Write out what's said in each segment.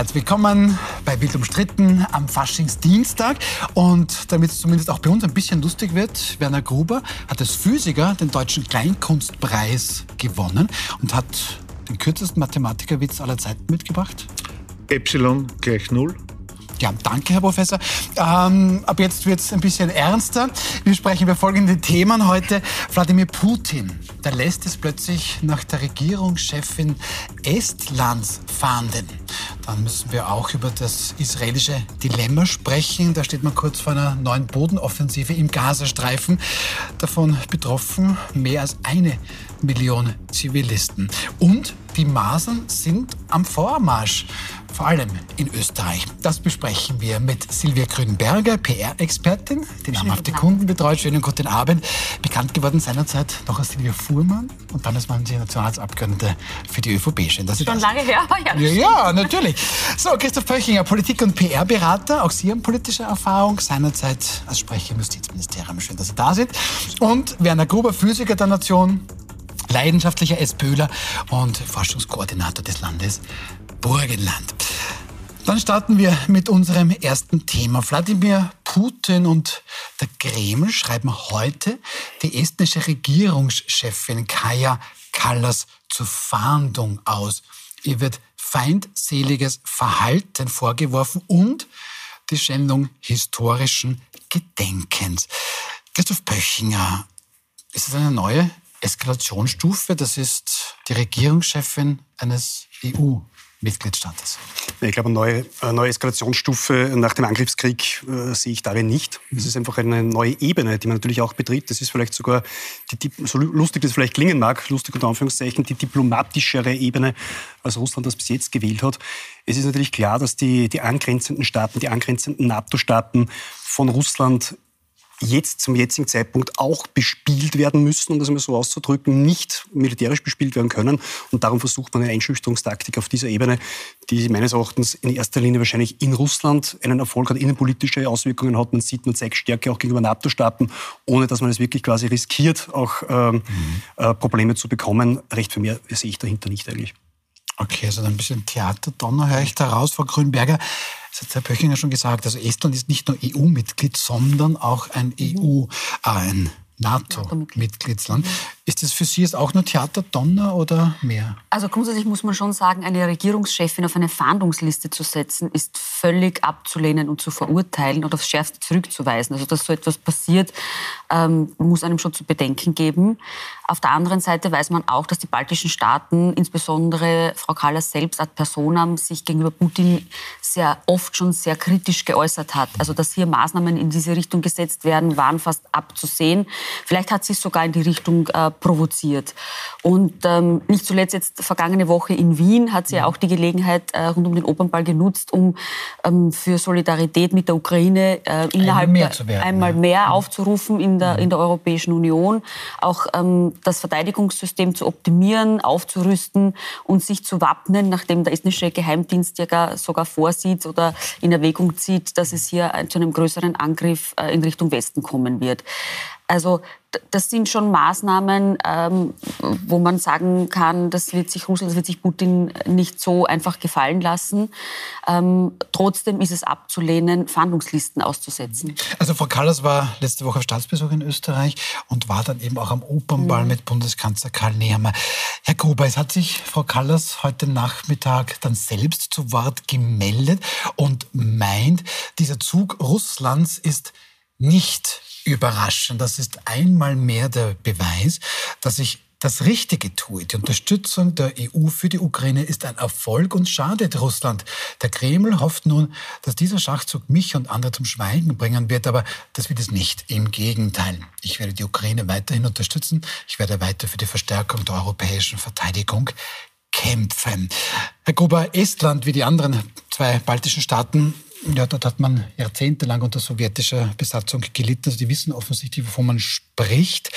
Herzlich willkommen bei Bild umstritten am Faschingsdienstag. Und damit es zumindest auch bei uns ein bisschen lustig wird, Werner Gruber hat als Physiker den Deutschen Kleinkunstpreis gewonnen und hat den kürzesten Mathematikerwitz aller Zeiten mitgebracht. Epsilon gleich Null. Ja, danke, Herr Professor. Ähm, ab jetzt wird es ein bisschen ernster. Wir sprechen über folgende Themen heute. Wladimir Putin, der lässt es plötzlich nach der Regierungschefin Estlands fahnden. Dann müssen wir auch über das israelische Dilemma sprechen. Da steht man kurz vor einer neuen Bodenoffensive im Gazastreifen. Davon betroffen mehr als eine Million Zivilisten. Und die Masern sind am Vormarsch vor allem in Österreich. Das besprechen wir mit Silvia Grünberger, PR-Expertin, die namhafte Kunden betreut. Schönen guten Abend. Bekannt geworden seinerzeit noch als Silvia Fuhrmann und dann als man sie Nationalratsabgeordnete für die ÖVP. Schön, dass Sie Schon lange her, ja. Ja, ja natürlich. So, Christoph Pöchinger, Politik- und PR-Berater. Auch Sie haben politische Erfahrung, seinerzeit als Sprecher im Justizministerium. Schön, dass Sie da sind. Und Werner Gruber, Physiker der Nation, leidenschaftlicher SPÖler und Forschungskoordinator des Landes Burgenland. Dann starten wir mit unserem ersten Thema. Wladimir Putin und der Kreml schreiben heute die estnische Regierungschefin Kaja Kallas zur Fahndung aus. Ihr wird feindseliges Verhalten vorgeworfen und die Schändung historischen Gedenkens. Christoph Pöchinger, ist es eine neue Eskalationsstufe? Das ist die Regierungschefin eines EU Mitgliedstaates? Ich glaube, eine neue, eine neue Eskalationsstufe nach dem Angriffskrieg äh, sehe ich darin nicht. Es ist einfach eine neue Ebene, die man natürlich auch betritt. Das ist vielleicht sogar, die, so lustig das vielleicht klingen mag, lustig unter Anführungszeichen, die diplomatischere Ebene, als Russland das bis jetzt gewählt hat. Es ist natürlich klar, dass die, die angrenzenden Staaten, die angrenzenden NATO-Staaten von Russland jetzt zum jetzigen Zeitpunkt auch bespielt werden müssen, um das mal so auszudrücken, nicht militärisch bespielt werden können. Und darum versucht man eine Einschüchterungstaktik auf dieser Ebene, die meines Erachtens in erster Linie wahrscheinlich in Russland einen Erfolg hat, innenpolitische Auswirkungen hat. Man sieht, man zeigt Stärke auch gegenüber NATO-Staaten, ohne dass man es wirklich quasi riskiert, auch ähm, mhm. äh, Probleme zu bekommen. Recht für mehr sehe ich dahinter nicht eigentlich. Okay, also ein bisschen Theaterdonner höre ich da raus, Frau Grünberger. Das hat Herr Pöchinger schon gesagt. Also Estland ist nicht nur EU-Mitglied, sondern auch ein EU, äh, ein NATO-Mitgliedsland. Ist das für Sie jetzt auch nur Theaterdonner oder mehr? Also grundsätzlich muss man schon sagen, eine Regierungschefin auf eine Fahndungsliste zu setzen, ist völlig abzulehnen und zu verurteilen und aufs Schärfste zurückzuweisen. Also dass so etwas passiert, ähm, muss einem schon zu bedenken geben. Auf der anderen Seite weiß man auch, dass die baltischen Staaten, insbesondere Frau Kallas selbst ad personam, sich gegenüber Putin sehr oft schon sehr kritisch geäußert hat. Also dass hier Maßnahmen in diese Richtung gesetzt werden, waren fast abzusehen. Vielleicht hat sie sogar in die Richtung äh, provoziert. Und ähm, nicht zuletzt jetzt vergangene Woche in Wien hat sie ja auch die Gelegenheit äh, rund um den Opernball genutzt, um ähm, für Solidarität mit der Ukraine äh, innerhalb mehr werden, einmal mehr ja. aufzurufen in der, in der Europäischen Union, auch ähm, das Verteidigungssystem zu optimieren, aufzurüsten und sich zu wappnen, nachdem der estnische Geheimdienst ja sogar vorsieht oder in Erwägung zieht, dass es hier zu einem größeren Angriff äh, in Richtung Westen kommen wird. Also das sind schon Maßnahmen, ähm, wo man sagen kann, das wird sich Russland, das wird sich Putin nicht so einfach gefallen lassen. Ähm, trotzdem ist es abzulehnen, Fahndungslisten auszusetzen. Also Frau Kallas war letzte Woche auf Staatsbesuch in Österreich und war dann eben auch am Opernball mhm. mit Bundeskanzler Karl Nehammer. Herr Gruber, es hat sich Frau Kallas heute Nachmittag dann selbst zu Wort gemeldet und meint, dieser Zug Russlands ist nicht überraschen. Das ist einmal mehr der Beweis, dass ich das Richtige tue. Die Unterstützung der EU für die Ukraine ist ein Erfolg und schadet Russland. Der Kreml hofft nun, dass dieser Schachzug mich und andere zum Schweigen bringen wird, aber das wird es nicht. Im Gegenteil. Ich werde die Ukraine weiterhin unterstützen. Ich werde weiter für die Verstärkung der europäischen Verteidigung kämpfen. Herr Gruber, Estland wie die anderen zwei baltischen Staaten ja, dort hat man jahrzehntelang unter sowjetischer Besatzung gelitten. Also die wissen offensichtlich, wovon man spricht.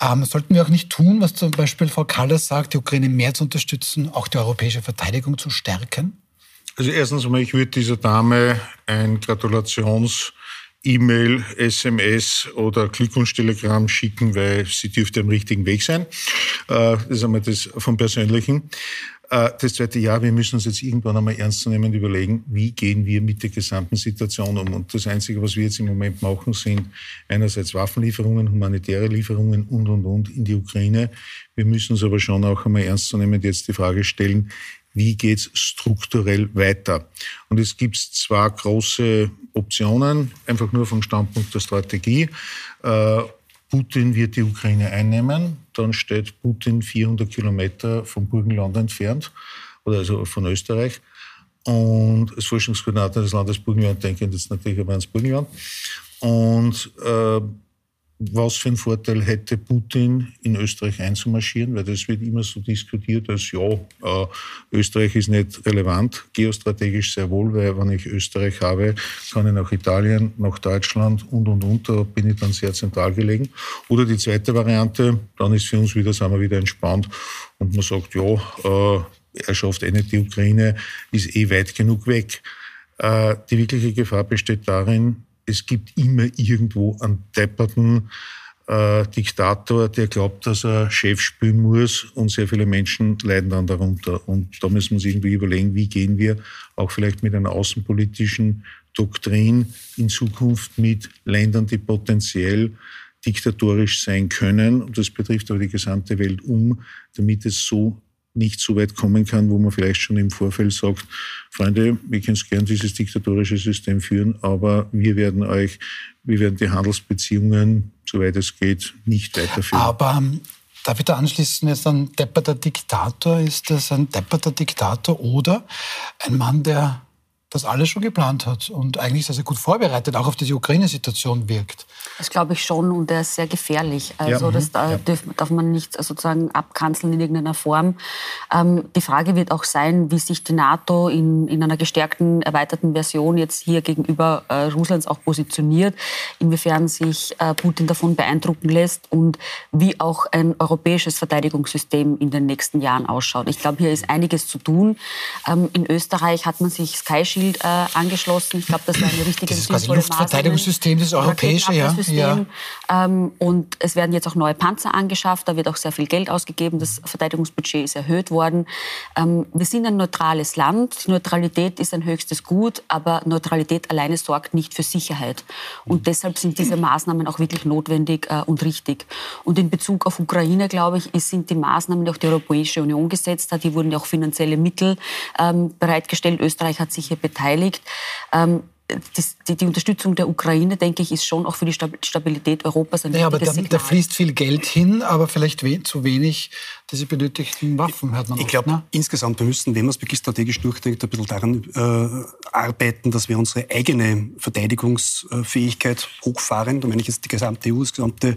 Ähm, sollten wir auch nicht tun, was zum Beispiel Frau Kallas sagt, die Ukraine mehr zu unterstützen, auch die europäische Verteidigung zu stärken? Also erstens einmal, ich würde dieser Dame ein Gratulations- E-Mail, SMS oder Glückwunsch-Telegramm schicken, weil sie dürfte am richtigen Weg sein. Äh, das ist einmal das vom Persönlichen. Äh, das zweite Jahr, wir müssen uns jetzt irgendwann einmal ernstzunehmend überlegen, wie gehen wir mit der gesamten Situation um. Und das Einzige, was wir jetzt im Moment machen, sind einerseits Waffenlieferungen, humanitäre Lieferungen und, und, und in die Ukraine. Wir müssen uns aber schon auch einmal ernstzunehmend jetzt die Frage stellen, wie geht's strukturell weiter? Und es gibt zwei große Optionen, einfach nur vom Standpunkt der Strategie. Äh, Putin wird die Ukraine einnehmen, dann steht Putin 400 Kilometer vom Burgenland entfernt, oder also von Österreich. Und als Forschungskoordinator des Landes Burgenland denke ich jetzt natürlich aber ans Burgenland. Und äh, was für einen Vorteil hätte Putin, in Österreich einzumarschieren, weil das wird immer so diskutiert, als ja, äh, Österreich ist nicht relevant, geostrategisch sehr wohl, weil wenn ich Österreich habe, kann ich nach Italien, nach Deutschland und, und, und, da bin ich dann sehr zentral gelegen. Oder die zweite Variante, dann ist für uns wieder, sind wir wieder entspannt und man sagt, ja, äh, er schafft eh nicht die Ukraine, ist eh weit genug weg. Äh, die wirkliche Gefahr besteht darin, es gibt immer irgendwo einen depperten äh, Diktator, der glaubt, dass er Chef spielen muss und sehr viele Menschen leiden dann darunter. Und da müssen wir uns irgendwie überlegen, wie gehen wir auch vielleicht mit einer außenpolitischen Doktrin in Zukunft mit Ländern, die potenziell diktatorisch sein können, und das betrifft aber die gesamte Welt um, damit es so nicht so weit kommen kann, wo man vielleicht schon im Vorfeld sagt, Freunde, wir können gern dieses diktatorische System führen, aber wir werden euch, wir werden die Handelsbeziehungen, soweit es geht, nicht weiterführen. Aber ähm, darf ich da anschließen, jetzt ein depperter Diktator? Ist das ein depperter Diktator oder ein Mann, der das alles schon geplant hat und eigentlich sehr, sehr gut vorbereitet auch auf diese Ukraine-Situation wirkt. Das glaube ich schon und er ist sehr gefährlich. Also ja, das da ja. darf, darf, man nicht sozusagen abkanzeln in irgendeiner Form. Ähm, die Frage wird auch sein, wie sich die NATO in, in einer gestärkten, erweiterten Version jetzt hier gegenüber äh, Russlands auch positioniert, inwiefern sich äh, Putin davon beeindrucken lässt und wie auch ein europäisches Verteidigungssystem in den nächsten Jahren ausschaut. Ich glaube, hier ist einiges zu tun. Ähm, in Österreich hat man sich Sky Shield Shield äh, angeschlossen. Ich glaube, das war eine richtige das ist Luftverteidigungssystem, das europäische, ja. ja. Ähm, und es werden jetzt auch neue Panzer angeschafft. Da wird auch sehr viel Geld ausgegeben. Das Verteidigungsbudget ist erhöht worden. Ähm, wir sind ein neutrales Land. Neutralität ist ein höchstes Gut, aber Neutralität alleine sorgt nicht für Sicherheit. Und deshalb sind diese Maßnahmen auch wirklich notwendig äh, und richtig. Und in Bezug auf Ukraine, glaube ich, sind die Maßnahmen, die auch die Europäische Union gesetzt hat, die wurden ja auch finanzielle Mittel ähm, bereitgestellt. Österreich hat sich hier beteiligt. Ähm, das, die, die, Unterstützung der Ukraine, denke ich, ist schon auch für die Stabilität Europas ein naja, aber da, da, fließt viel Geld hin, aber vielleicht we zu wenig diese benötigten Waffen, hört man Ich glaube, ne? insgesamt, wir müssen, wenn man es wirklich strategisch durchdenkt, ein bisschen daran äh, arbeiten, dass wir unsere eigene Verteidigungsfähigkeit hochfahren. Da meine ich jetzt die gesamte EU, das gesamte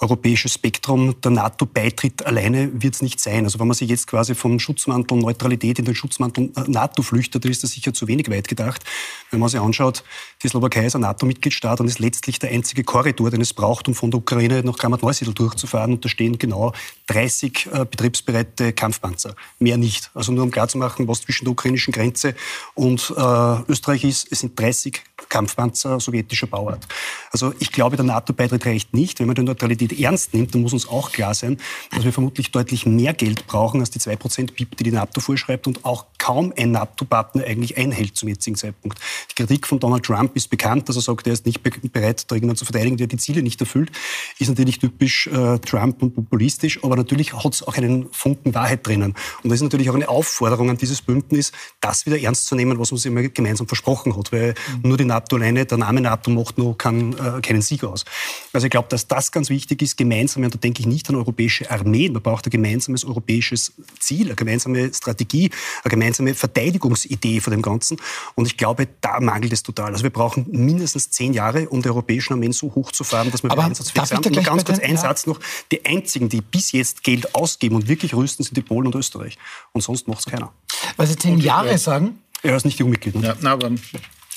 europäische Spektrum. Der NATO-Beitritt alleine wird es nicht sein. Also wenn man sich jetzt quasi vom Schutzmantel Neutralität in den Schutzmantel äh, NATO flüchtet, dann ist das sicher zu wenig weit gedacht. Wenn man sich anschaut, die Slowakei ist ein NATO-Mitgliedstaat und ist letztlich der einzige Korridor, den es braucht, um von der Ukraine nach Kramat-Neusiedl durchzufahren. Und da stehen genau 30 äh, betriebsbereite Kampfpanzer. Mehr nicht. Also nur um klarzumachen, was zwischen der ukrainischen Grenze und äh, Österreich ist, es sind 30 Kampfpanzer sowjetischer Bauart. Also ich glaube, der NATO-Beitritt reicht nicht. Wenn man die Neutralität ernst nimmt, dann muss uns auch klar sein, dass wir vermutlich deutlich mehr Geld brauchen als die 2% BIP, die die NATO vorschreibt und auch kaum ein NATO-Partner eigentlich einhält zum jetzigen Zeitpunkt. Die Kritik von Donald Trump ist bekannt, dass er sagt, er ist nicht bereit, da irgendwann zu verteidigen, der die Ziele nicht erfüllt. Ist natürlich typisch äh, Trump und populistisch, aber natürlich hat es auch einen Funken Wahrheit drinnen. Und das ist natürlich auch eine Aufforderung an dieses Bündnis, das wieder ernst zu nehmen, was man sich immer gemeinsam versprochen hat. Weil mhm. nur die NATO alleine, der Name NATO macht noch keinen, äh, keinen Sieg aus. Also ich glaube, dass das ganz wichtig ist, gemeinsam, und da denke ich nicht an europäische Armeen, man braucht ein gemeinsames europäisches Ziel, eine gemeinsame Strategie, eine gemeinsame Verteidigungsidee von dem Ganzen. Und ich glaube, da mangelt es total. Also wir brauchen mindestens zehn Jahre, um die europäischen Armeen so hochzufahren, dass wir Aber einsatzfähig sind. Und ganz kurz ein Satz noch. Die einzigen, die bis jetzt Geld ausgeben und wirklich rüsten, sind die Polen und Österreich. Und sonst macht es keiner. Weil Sie zehn Jahre sagen? Er ist nicht EU-Mitglied. Ja, na, aber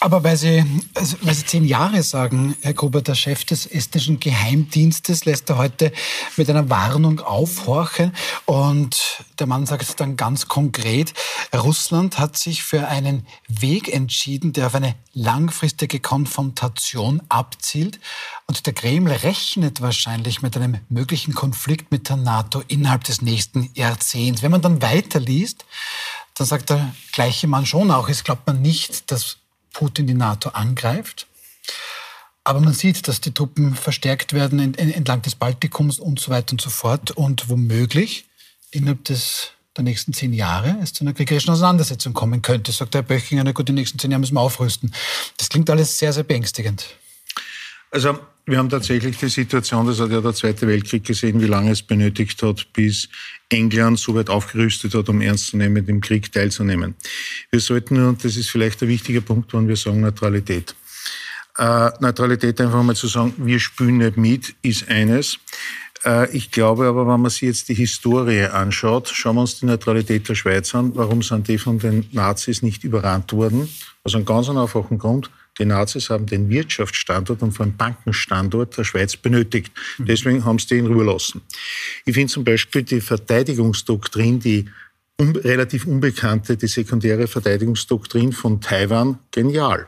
Aber weil Sie, also weil Sie zehn Jahre sagen, Herr Gruber, der Chef des estnischen Geheimdienstes lässt er heute mit einer Warnung aufhorchen. Und der Mann sagt dann ganz konkret, Russland hat sich für einen Weg entschieden, der auf eine langfristige Konfrontation abzielt. Und der Kreml rechnet wahrscheinlich mit einem möglichen Konflikt mit der NATO innerhalb des nächsten Jahrzehnts. Wenn man dann weiterliest, dann sagt der gleiche Mann schon auch, es glaubt man nicht, dass Putin die NATO angreift. Aber man sieht, dass die Truppen verstärkt werden entlang des Baltikums und so weiter und so fort. Und womöglich innerhalb des, der nächsten zehn Jahre es zu einer kriegerischen Auseinandersetzung kommen könnte. Sagt Herr Böchinger, na gut, die nächsten zehn Jahre müssen wir aufrüsten. Das klingt alles sehr, sehr beängstigend. Also wir haben tatsächlich die Situation, das hat ja der Zweite Weltkrieg gesehen, wie lange es benötigt hat, bis England so weit aufgerüstet hat, um ernst zu nehmen, dem Krieg teilzunehmen. Wir sollten, und das ist vielleicht ein wichtiger Punkt, wenn wir sagen Neutralität. Äh, Neutralität einfach mal zu sagen, wir spielen nicht mit, ist eines. Äh, ich glaube aber, wenn man sich jetzt die Historie anschaut, schauen wir uns die Neutralität der Schweiz an. Warum sind die von den Nazis nicht überrannt worden? Aus einem ganz einfachen Grund. Die Nazis haben den Wirtschaftsstandort und vor allem Bankenstandort der Schweiz benötigt. Mhm. Deswegen haben sie den rüberlassen. Ich finde zum Beispiel die Verteidigungsdoktrin, die un relativ unbekannte, die sekundäre Verteidigungsdoktrin von Taiwan genial.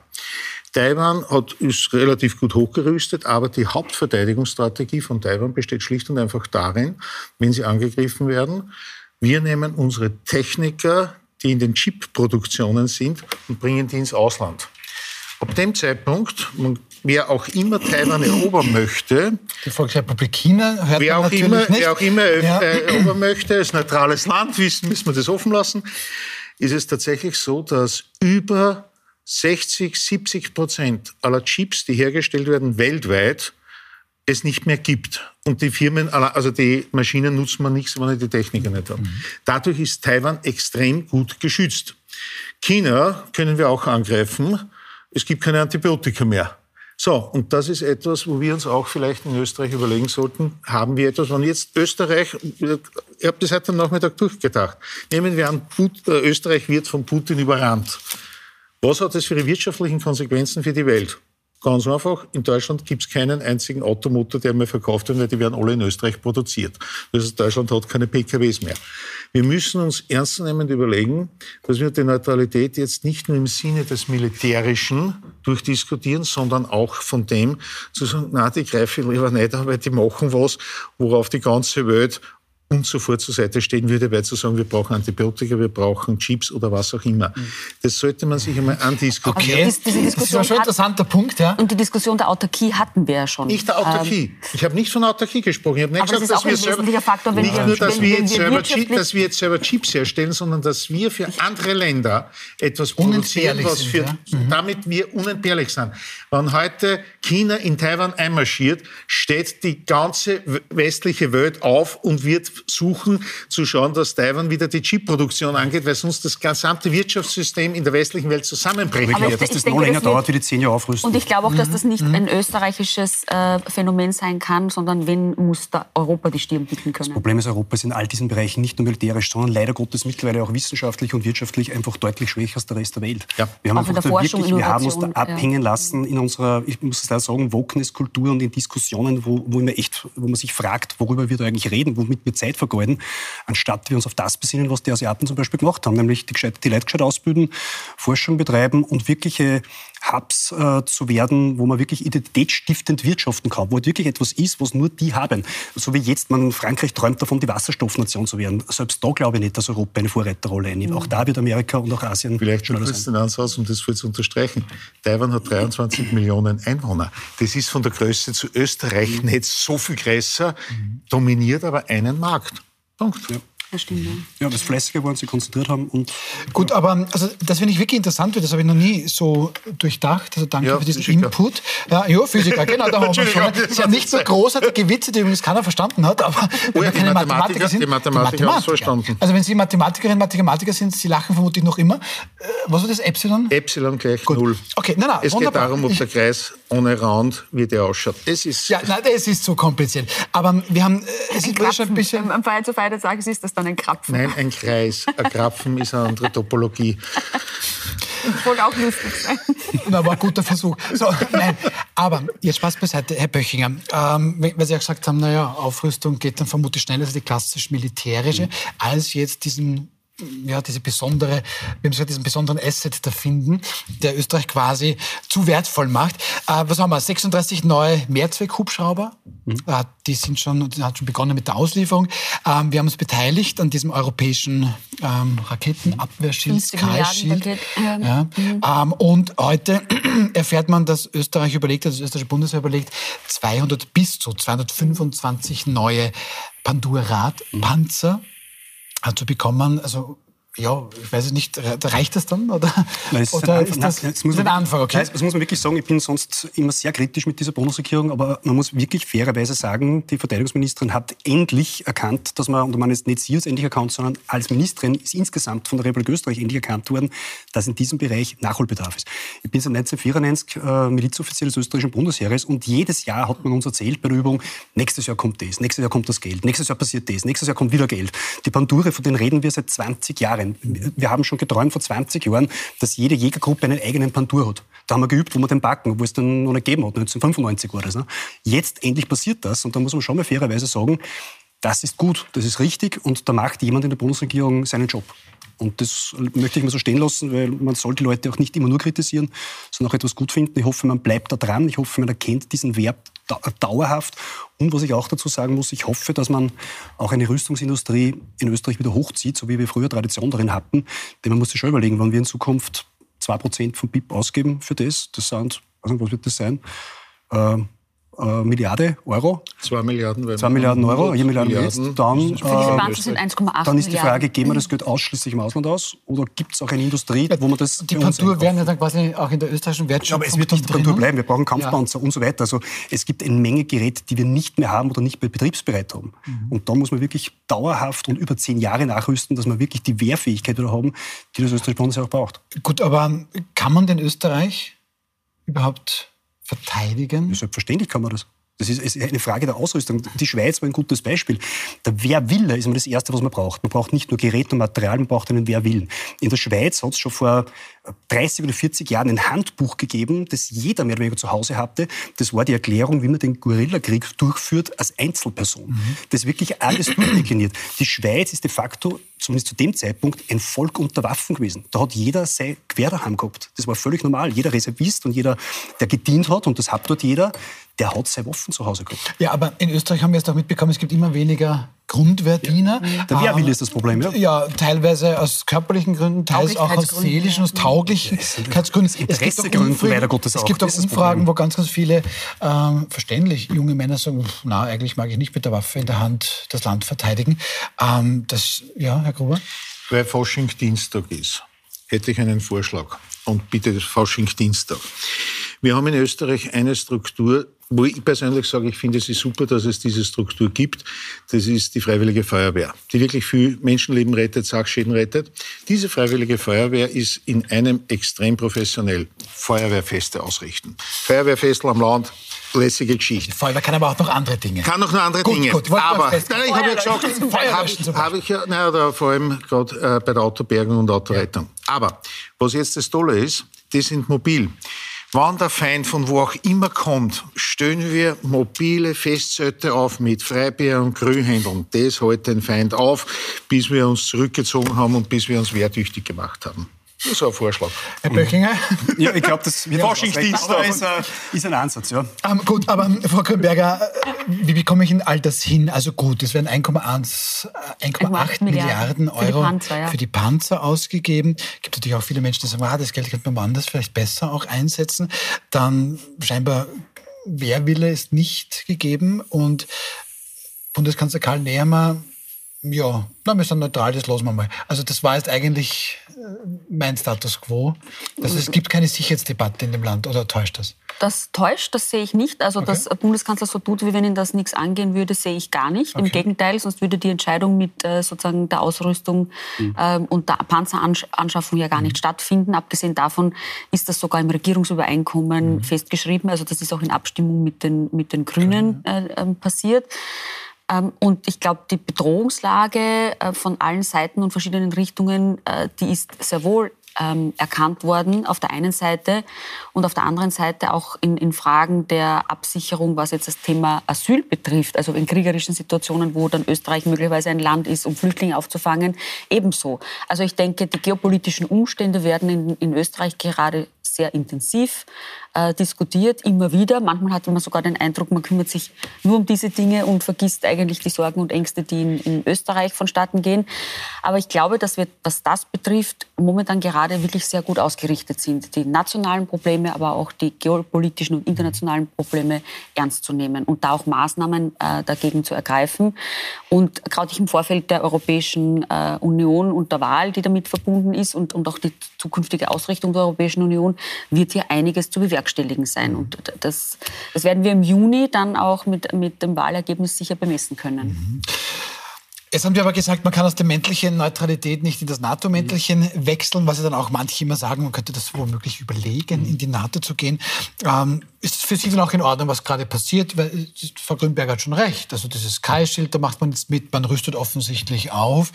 Taiwan hat, ist relativ gut hochgerüstet, aber die Hauptverteidigungsstrategie von Taiwan besteht schlicht und einfach darin, wenn sie angegriffen werden, wir nehmen unsere Techniker, die in den Chip-Produktionen sind, und bringen die ins Ausland. Ab dem Zeitpunkt, wer auch immer Taiwan erobern möchte, die Volksrepublik China hört wer auch immer, nicht. Wer auch immer ja. erobern möchte, als neutrales Land, wissen, müssen wir das offen lassen, ist es tatsächlich so, dass über 60, 70 Prozent aller Chips, die hergestellt werden weltweit, es nicht mehr gibt. Und die Firmen, also die Maschinen nutzen man nichts, wenn man die Techniker nicht hat. Mhm. Dadurch ist Taiwan extrem gut geschützt. China können wir auch angreifen es gibt keine Antibiotika mehr. So, und das ist etwas, wo wir uns auch vielleicht in Österreich überlegen sollten, haben wir etwas, wenn jetzt Österreich, ich habe das heute am Nachmittag durchgedacht, nehmen wir an, äh, Österreich wird von Putin überrannt. Was hat das für die wirtschaftlichen Konsequenzen für die Welt? Ganz einfach, in Deutschland gibt es keinen einzigen Automotor, der mehr verkauft wird, weil die werden alle in Österreich produziert. Das heißt, Deutschland hat keine PKWs mehr. Wir müssen uns ernstnehmend überlegen, dass wir die Neutralität jetzt nicht nur im Sinne des Militärischen durchdiskutieren, sondern auch von dem zu sagen, na, die greife ich lieber nicht an, weil die machen was, worauf die ganze Welt uns sofort zur Seite stehen würde, weil zu sagen, wir brauchen Antibiotika, wir brauchen Chips oder was auch immer. Das sollte man sich einmal andiskutieren. Okay. Das, das ist ein schon interessanter Punkt, ja. Und die Diskussion der Autarkie hatten wir ja schon. Nicht der Autarkie. Ähm, ich habe nicht von Autarkie gesprochen. Ich habe nicht gesagt, dass wir selber, Faktor, nicht wir, nur, dass wir, jetzt selber Chip, dass wir jetzt selber Chips herstellen, sondern dass wir für andere Länder etwas produzieren, was für, sind, ja? mhm. damit wir unentbehrlich sind. Wenn heute China in Taiwan einmarschiert, steht die ganze westliche Welt auf und wird suchen, zu schauen, dass Taiwan wieder die Chip-Produktion angeht, weil sonst das gesamte Wirtschaftssystem in der westlichen Welt zusammenbrechen wird. Ich, dass das noch länger das dauert wie die zehn Jahre aufrüsten. Und ich glaube auch, dass das nicht mhm. ein österreichisches äh, Phänomen sein kann, sondern wenn muss da Europa die Stirn bieten können. Das Problem ist, Europa ist in all diesen Bereichen nicht nur militärisch, sondern leider Gottes mittlerweile auch wissenschaftlich und wirtschaftlich einfach deutlich schwächer als der Rest der Welt. Ja. Wir haben, auch Forschung, wirklich, wir haben uns da abhängen ja. lassen in unserer, ich muss es leider sagen, Wokeness-Kultur und in Diskussionen, wo, wo, man echt, wo man sich fragt, worüber wir da eigentlich reden, womit wir Zeit vergeuden, anstatt wir uns auf das besinnen, was die Asiaten zum Beispiel gemacht haben, nämlich die, die Leute gescheit ausbilden, Forschung betreiben und wirkliche Hubs äh, zu werden, wo man wirklich identitätsstiftend wirtschaften kann, wo wirklich etwas ist, was nur die haben. So wie jetzt man Frankreich träumt davon, die Wasserstoffnation zu werden. Selbst da glaube ich nicht, dass Europa eine Vorreiterrolle einnimmt. Mhm. Auch da wird Amerika und auch Asien. Vielleicht schon kurz den Ansatz, um das voll zu unterstreichen. Taiwan hat 23 Millionen Einwohner. Das ist von der Größe zu Österreich mhm. nicht so viel größer, mhm. dominiert aber einen Markt. Punkt. Ja. Das stimmt, ja. Ja, das fleißiger waren, sie konzentriert haben. Und, Gut, aber also, das finde ich wirklich interessant, das habe ich noch nie so durchdacht. Also danke ja, für diesen Physiker. Input. Ja, ja, Physiker, genau, da haben wir schon. Das sind nicht so großartige Witze, die übrigens keiner verstanden hat, aber oh, ja, keine Mathematiker, sind. Die Mathematiker, haben es verstanden. Also wenn Sie Mathematikerinnen und Mathematiker sind, Sie lachen vermutlich noch immer. Äh, was war das, Epsilon? Epsilon gleich Gut. null. Okay, nein, nein, Es wunderbar. geht darum, ob der Kreis ohne Rand, wie der ausschaut. Es ist ja, nein, es ist so kompliziert. Aber wir haben, äh, es ist schon ein bisschen... Am Feier zu Feiertag ist das dann ein Krapfen. Nein, ein Kreis. Ein Krapfen ist eine andere Topologie. Das wollte auch lustig sein. Na, war ein guter Versuch. So, nein, aber jetzt Spaß beiseite, Herr Böchinger. Ähm, weil Sie ja gesagt haben, naja, Aufrüstung geht dann vermutlich schneller als die klassisch militärische, als jetzt diesen ja, diese besondere, wir haben gesagt, diesen besonderen Asset da finden, der Österreich quasi zu wertvoll macht. Äh, was haben wir? 36 neue Mehrzweck-Hubschrauber. Mhm. Äh, die sind schon, die hat schon begonnen mit der Auslieferung. Ähm, wir haben uns beteiligt an diesem europäischen ähm, Raketenabwehrschild, Sky Shield. Ja. Mhm. Ähm, und heute erfährt man, dass Österreich überlegt, dass das österreichische Bundesheer überlegt, 200 bis zu 225 neue Pandurat-Panzer mhm zu bekommen. Also ja, ich weiß es nicht, reicht das dann? Oder, nein, ist oder ist das, nein, das muss man, ein Anfang? Okay. Nein, das muss man wirklich sagen, ich bin sonst immer sehr kritisch mit dieser Bundesregierung, aber man muss wirklich fairerweise sagen, die Verteidigungsministerin hat endlich erkannt, dass man, und man ist nicht sie als endlich erkannt, sondern als Ministerin ist insgesamt von der Republik Österreich endlich erkannt worden, dass in diesem Bereich Nachholbedarf ist. Ich bin seit 1994 äh, Milizoffizier des österreichischen Bundesheeres und jedes Jahr hat man uns erzählt bei der Übung, nächstes Jahr kommt das, nächstes Jahr kommt das Geld, nächstes Jahr passiert das, nächstes Jahr kommt wieder Geld. Die Pandure, von denen reden wir seit 20 Jahren. Jahren. Wir haben schon geträumt vor 20 Jahren, dass jede Jägergruppe einen eigenen Pantur hat. Da haben wir geübt, wo wir den backen, wo es dann noch nicht gegeben hat. 1995 war das. Ne? Jetzt endlich passiert das und da muss man schon mal fairerweise sagen, das ist gut, das ist richtig und da macht jemand in der Bundesregierung seinen Job. Und das möchte ich mal so stehen lassen, weil man soll die Leute auch nicht immer nur kritisieren, sondern auch etwas gut finden. Ich hoffe, man bleibt da dran. Ich hoffe, man erkennt diesen Verb dauerhaft. Und was ich auch dazu sagen muss, ich hoffe, dass man auch eine Rüstungsindustrie in Österreich wieder hochzieht, so wie wir früher Tradition darin hatten. Denn man muss sich schon überlegen, wann wir in Zukunft 2% vom BIP ausgeben für das. Das sind, also was wird das sein? Ähm, äh, Milliarde Euro. Zwei Milliarden. Zwei Milliarden Euro, Milliarde Milliarden. Jetzt. Dann, Banken sind 1,8 Dann ist die Frage, geben wir das Geld ausschließlich im Ausland aus oder gibt es auch eine Industrie, wo man das Die Pantur werden ja dann quasi auch in der österreichischen Wirtschaft. aber es wird nicht die Pantur bleiben. Wir brauchen Kampfpanzer ja. und so weiter. Also es gibt eine Menge Geräte, die wir nicht mehr haben oder nicht mehr betriebsbereit haben. Mhm. Und da muss man wirklich dauerhaft und über zehn Jahre nachrüsten, dass wir wirklich die Wehrfähigkeit wieder haben, die das österreichische Bundesheer auch braucht. Gut, aber kann man den Österreich überhaupt verteidigen? Ja, selbstverständlich kann man das. Das ist eine Frage der Ausrüstung. Die Schweiz war ein gutes Beispiel. Der Wehrwille ist immer das Erste, was man braucht. Man braucht nicht nur Gerät und Material, man braucht einen Wehrwillen. In der Schweiz hat es schon vor 30 oder 40 Jahren ein Handbuch gegeben, das jeder mehr oder weniger zu Hause hatte. Das war die Erklärung, wie man den Guerillakrieg durchführt als Einzelperson. Mhm. Das ist wirklich alles durchdekliniert. Die Schweiz ist de facto, zumindest zu dem Zeitpunkt, ein Volk unter Waffen gewesen. Da hat jeder sein Gewehr daheim gehabt. Das war völlig normal. Jeder Reservist und jeder, der gedient hat, und das hat dort jeder, der hat seine Waffen zu Hause gehabt. Ja, aber in Österreich haben wir es doch mitbekommen, es gibt immer weniger Grundwehrdiener. Ja. Der Wehrwille ähm, ist das Problem, ja? Ja, teilweise aus körperlichen Gründen, teils auch aus seelischen, aus Tauglichkeitsgründen. Gottes auch. Es gibt auch Umfragen, wo ganz, ganz viele ähm, verständlich junge Männer sagen, na, eigentlich mag ich nicht mit der Waffe in der Hand das Land verteidigen. Ähm, das, ja, Herr Gruber? Weil Fasching Dienstag ist, hätte ich einen Vorschlag. Und bitte Fasching Dienstag. Wir haben in Österreich eine Struktur, wo ich persönlich sage, ich finde es ist super, dass es diese Struktur gibt. Das ist die Freiwillige Feuerwehr, die wirklich viel Menschenleben rettet, Sachschäden rettet. Diese Freiwillige Feuerwehr ist in einem extrem professionell Feuerwehrfeste ausrichten. Feuerwehrfestel am Land, lässige Geschichte. Feuerwehr kann aber auch noch andere Dinge. Kann noch andere gut, Dinge. Gut, aber nein, ich habe ja gesagt, habe hab ich ja, naja, da, vor allem gerade äh, bei der Autobergung und Autorettung. Ja. Aber was jetzt das Tolle ist, die sind mobil. Wann der Feind von wo auch immer kommt, stellen wir mobile Festzelte auf mit Freibier und Grünhändeln. Das hält den Feind auf, bis wir uns zurückgezogen haben und bis wir uns wehrtüchtig gemacht haben. Das ist ein Vorschlag. Herr Böchinger? Ja, ich glaube, das wird Forschungsdienstag ist, ist ein Ansatz, ja. Um, ähm, gut, aber Frau Kronberger, wie bekomme ich denn all das hin? Also gut, es werden 1,1, 1,8 Milliarden Euro für die, Panzer, ja. für die Panzer ausgegeben. Es gibt natürlich auch viele Menschen, die sagen, ah, das Geld könnte man anders vielleicht besser auch einsetzen. Dann scheinbar Wehrwille ist nicht gegeben und Bundeskanzler Karl Nehammer ja, na, wir sind neutral, das lassen wir mal. Also das war jetzt eigentlich äh, mein Status quo. Also es gibt keine Sicherheitsdebatte in dem Land, oder täuscht das? Das täuscht, das sehe ich nicht. Also okay. dass der Bundeskanzler so tut, wie wenn ihn das nichts angehen würde, sehe ich gar nicht. Okay. Im Gegenteil, sonst würde die Entscheidung mit äh, sozusagen der Ausrüstung mhm. ähm, und der Panzeranschaffung ja gar mhm. nicht stattfinden. Abgesehen davon ist das sogar im Regierungsübereinkommen mhm. festgeschrieben. Also das ist auch in Abstimmung mit den, mit den Grünen äh, äh, passiert. Ähm, und ich glaube, die Bedrohungslage äh, von allen Seiten und verschiedenen Richtungen, äh, die ist sehr wohl ähm, erkannt worden, auf der einen Seite. Und auf der anderen Seite auch in, in Fragen der Absicherung, was jetzt das Thema Asyl betrifft. Also in kriegerischen Situationen, wo dann Österreich möglicherweise ein Land ist, um Flüchtlinge aufzufangen, ebenso. Also ich denke, die geopolitischen Umstände werden in, in Österreich gerade sehr intensiv äh, diskutiert, immer wieder. Manchmal hat man sogar den Eindruck, man kümmert sich nur um diese Dinge und vergisst eigentlich die Sorgen und Ängste, die in, in Österreich vonstatten gehen. Aber ich glaube, dass wir, was das betrifft, momentan gerade wirklich sehr gut ausgerichtet sind, die nationalen Probleme, aber auch die geopolitischen und internationalen Probleme ernst zu nehmen und da auch Maßnahmen äh, dagegen zu ergreifen. Und gerade im Vorfeld der Europäischen äh, Union und der Wahl, die damit verbunden ist und, und auch die zukünftige Ausrichtung der Europäischen Union, wird hier einiges zu bewerkstelligen sein. Und das, das werden wir im Juni dann auch mit, mit dem Wahlergebnis sicher bemessen können. Mhm. Jetzt haben wir aber gesagt, man kann aus der männlichen Neutralität nicht in das NATO-Mäntelchen wechseln, was ja dann auch manche immer sagen, man könnte das womöglich überlegen, in die NATO zu gehen. Ähm, ist für Sie dann auch in Ordnung, was gerade passiert? Weil äh, Frau Grünberg hat schon recht. Also dieses Sky-Schild, da macht man jetzt mit, man rüstet offensichtlich auf,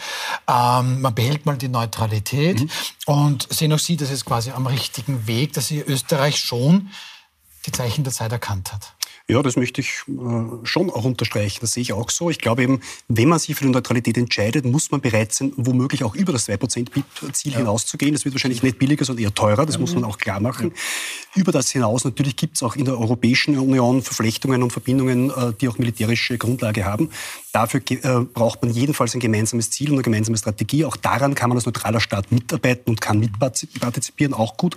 ähm, man behält mal die Neutralität mhm. und sehen auch Sie, das ist quasi am richtigen Weg, dass Sie Österreich schon die Zeichen der Zeit erkannt hat. Ja, das möchte ich äh, schon auch unterstreichen. Das sehe ich auch so. Ich glaube eben, wenn man sich für die Neutralität entscheidet, muss man bereit sein, womöglich auch über das 2% BIP-Ziel ja. hinauszugehen. Das wird wahrscheinlich nicht billiger, sondern eher teurer. Das muss man auch klar machen. Ja. Über das hinaus natürlich gibt es auch in der Europäischen Union Verflechtungen und Verbindungen, äh, die auch militärische Grundlage haben. Dafür äh, braucht man jedenfalls ein gemeinsames Ziel und eine gemeinsame Strategie. Auch daran kann man als neutraler Staat mitarbeiten und kann mitpartizipieren, auch gut.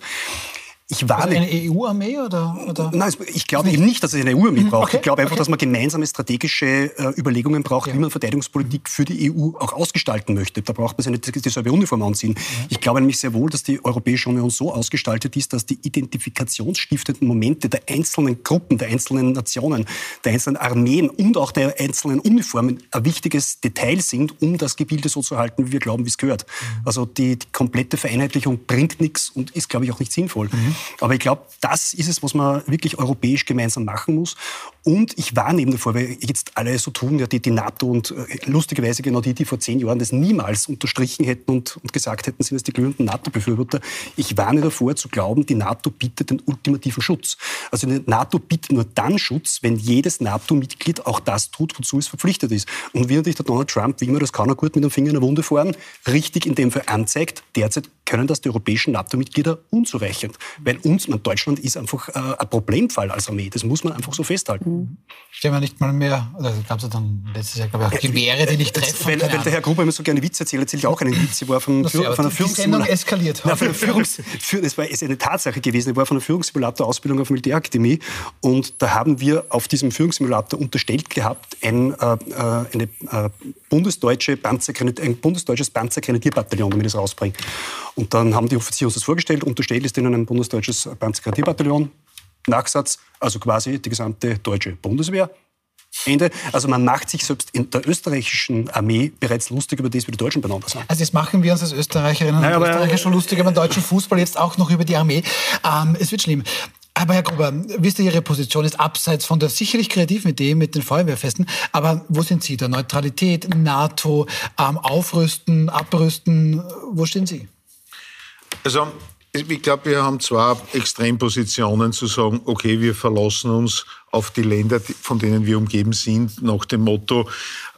Ich war also eine EU-Armee oder, oder? Nein, ich glaube eben nicht, dass es eine EU-Armee braucht. Okay. Ich glaube einfach, okay. dass man gemeinsame strategische äh, Überlegungen braucht, ja. wie man Verteidigungspolitik für die EU auch ausgestalten möchte. Da braucht man nicht dieselbe Uniform anziehen. Ja. Ich glaube nämlich sehr wohl, dass die Europäische Union so ausgestaltet ist, dass die identifikationsstiftenden Momente der einzelnen Gruppen, der einzelnen Nationen, der einzelnen Armeen und auch der einzelnen Uniformen ein wichtiges Detail sind, um das Gebilde so zu halten, wie wir glauben, wie es gehört. Mhm. Also die, die, komplette Vereinheitlichung bringt nichts und ist, glaube ich, auch nicht sinnvoll. Mhm. Aber ich glaube, das ist es, was man wirklich europäisch gemeinsam machen muss. Und ich warne eben davor, weil jetzt alle so tun, ja, die, die NATO und äh, lustigerweise genau die, die vor zehn Jahren das niemals unterstrichen hätten und, und gesagt hätten, sind es die glühenden NATO-Befürworter. Ich warne davor zu glauben, die NATO bietet den ultimativen Schutz. Also die NATO bietet nur dann Schutz, wenn jedes NATO-Mitglied auch das tut, wozu es verpflichtet ist. Und wie natürlich der Donald Trump, wie immer, das kann er gut mit dem Finger in der Wunde fahren, richtig in dem Fall anzeigt, derzeit können das die europäischen NATO-Mitglieder unzureichend. Weil uns, man, Deutschland ist einfach äh, ein Problemfall als Armee. Das muss man einfach so festhalten. Mhm. Stellen wir nicht mal mehr, oder gab es dann letztes Jahr, glaube ich, auch Gewehre, die nicht treffen. Weil, weil der Herr Gruber immer so gerne Witze erzählt, erzähle ich auch einen Witz. Ich war von, das von einer Führungssimulator. eskaliert. Nein, von einer Führungs das war ist eine Tatsache gewesen. Ich war von einer Führungssimulator-Ausbildung auf der Militärakademie und da haben wir auf diesem Führungssimulator unterstellt gehabt, ein, äh, äh eine äh, bundesdeutsche ein bundesdeutsches Panzergrenadierbataillon, damit ich das rausbringe. Und dann haben die Offiziere uns das vorgestellt. Unterstellt ist ihnen ein bundesdeutsches Panzergrenadierbataillon. Nachsatz, also quasi die gesamte deutsche Bundeswehr. Ende. Also man macht sich selbst in der österreichischen Armee bereits lustig über das, wie die Deutschen beieinander sind. Also jetzt machen wir uns als Österreicherinnen und Österreicher schon lustig über den deutschen Fußball, jetzt auch noch über die Armee. Ähm, es wird schlimm. Aber Herr Gruber, wisst ihr, Ihre Position ist abseits von der sicherlich kreativen Idee mit den Feuerwehrfesten. Aber wo sind Sie? Der Neutralität, NATO, ähm, Aufrüsten, Abrüsten, wo stehen Sie? Also ich glaube, wir haben zwei Extrempositionen zu sagen, okay, wir verlassen uns auf die Länder, von denen wir umgeben sind, nach dem Motto,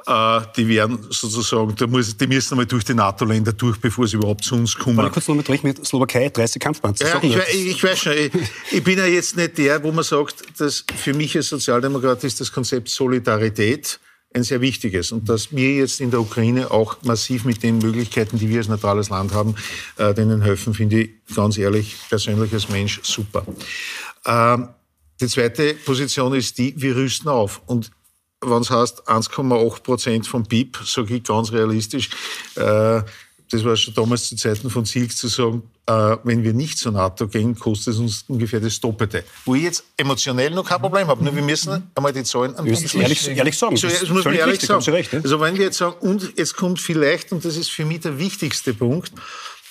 äh, die werden sozusagen, die müssen einmal durch die NATO-Länder durch, bevor sie überhaupt zu uns kommen. Mal kurz noch mit mit Slowakei, 30 Kampfpanzer. Ja, ich, ich, ich, weiß schon, ich, ich, bin ja jetzt nicht der, wo man sagt, dass für mich als Sozialdemokrat ist das Konzept Solidarität ein sehr wichtiges. Und dass wir jetzt in der Ukraine auch massiv mit den Möglichkeiten, die wir als neutrales Land haben, äh, denen helfen, finde ich ganz ehrlich, persönlich als Mensch super. Ähm, die zweite Position ist die, wir rüsten auf. Und wenn es heißt 1,8 Prozent vom BIP, sage ich ganz realistisch, äh, das war schon damals zu Zeiten von Silk zu sagen, äh, wenn wir nicht zur NATO gehen, kostet es uns ungefähr das Doppelte. Wo ich jetzt emotionell noch kein Problem habe. Nur wir müssen einmal die Zahlen an ehrlich, ehrlich sagen. So, das muss man ehrlich richtig, sagen. Recht, Also wenn wir jetzt sagen, und jetzt kommt vielleicht, und das ist für mich der wichtigste Punkt,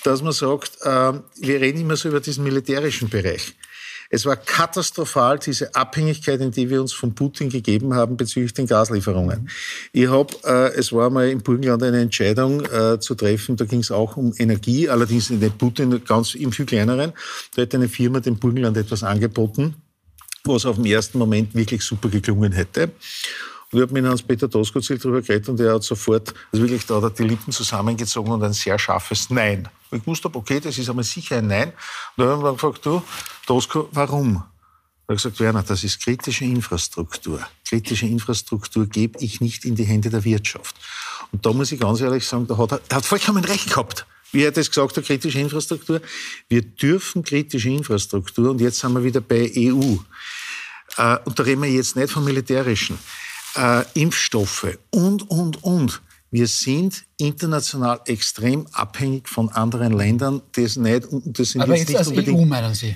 dass man sagt, äh, wir reden immer so über diesen militärischen Bereich. Es war katastrophal, diese Abhängigkeit, in die wir uns von Putin gegeben haben bezüglich den Gaslieferungen. Ich habe, äh, es war mal im Burgenland eine Entscheidung äh, zu treffen, da ging es auch um Energie, allerdings nicht Putin, ganz im viel kleineren. Da hat eine Firma dem Burgenland etwas angeboten, was auf den ersten Moment wirklich super geklungen hätte. Und ich habe mit Hans-Peter Doskozil darüber geredet und er hat sofort, also wirklich, da hat er die Lippen zusammengezogen und ein sehr scharfes Nein. Und ich wusste, okay, das ist aber sicher ein Nein. Und dann haben wir gefragt, du, Dosko, warum? Er hat gesagt, Werner, das ist kritische Infrastruktur. Kritische Infrastruktur gebe ich nicht in die Hände der Wirtschaft. Und da muss ich ganz ehrlich sagen, da hat er, er hat vollkommen recht gehabt wie er das gesagt hat, kritische Infrastruktur. Wir dürfen kritische Infrastruktur, und jetzt sind wir wieder bei EU. Äh, und da reden wir jetzt nicht vom Militärischen äh, Impfstoffe und, und, und. Wir sind international extrem abhängig von anderen Ländern. Das nicht, das sind Aber jetzt, jetzt nicht als unbedingt, EU meinen Sie?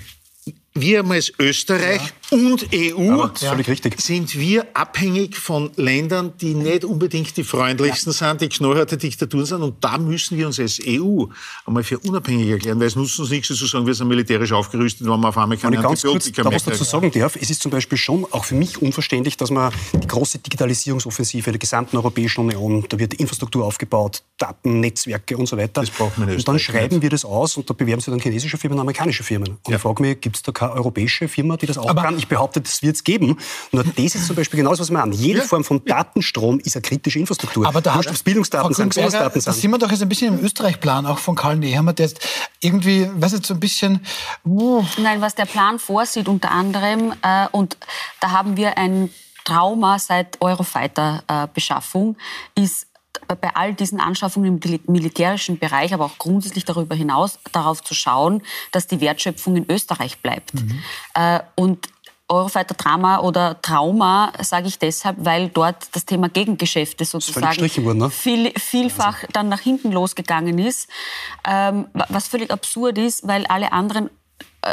wir als Österreich ja. Und EU ja. sind wir abhängig von Ländern, die nicht unbedingt die freundlichsten ja. sind, die knallharte Diktaturen sind. Und da müssen wir uns als EU einmal für unabhängig erklären, weil es nutzt uns nichts zu sagen, wir sind militärisch aufgerüstet, wenn man auf einmal keine Antibiotika mehr was dazu sagen darf, es ist zum Beispiel schon auch für mich unverständlich, dass man die große Digitalisierungsoffensive der gesamten Europäischen Union, da wird Infrastruktur aufgebaut, Daten, Netzwerke und so weiter. Das braucht man Und dann schreiben nicht. wir das aus und da bewerben sich dann chinesische Firmen, amerikanische Firmen. Und ich frage mich, gibt es da keine europäische Firma, die das auch Aber kann? Ich behaupte, das wird es geben. Nur das ist zum Beispiel genau das, was wir an. Jede ja. Form von Datenstrom ist eine kritische Infrastruktur. Aber da hat es Bildungsdaten sein. Das sehen wir doch jetzt ein bisschen im Österreich-Plan, auch von Karl Nehammer, der jetzt irgendwie, weiß nicht, so ein bisschen... Uh. Nein, was der Plan vorsieht unter anderem, äh, und da haben wir ein Trauma seit Eurofighter-Beschaffung, äh, ist bei all diesen Anschaffungen im militärischen Bereich, aber auch grundsätzlich darüber hinaus darauf zu schauen, dass die Wertschöpfung in Österreich bleibt. Mhm. Äh, und Eurofighter Drama oder Trauma sage ich deshalb, weil dort das Thema Gegengeschäfte sozusagen worden, ne? viel, vielfach also. dann nach hinten losgegangen ist, ähm, was völlig absurd ist, weil alle anderen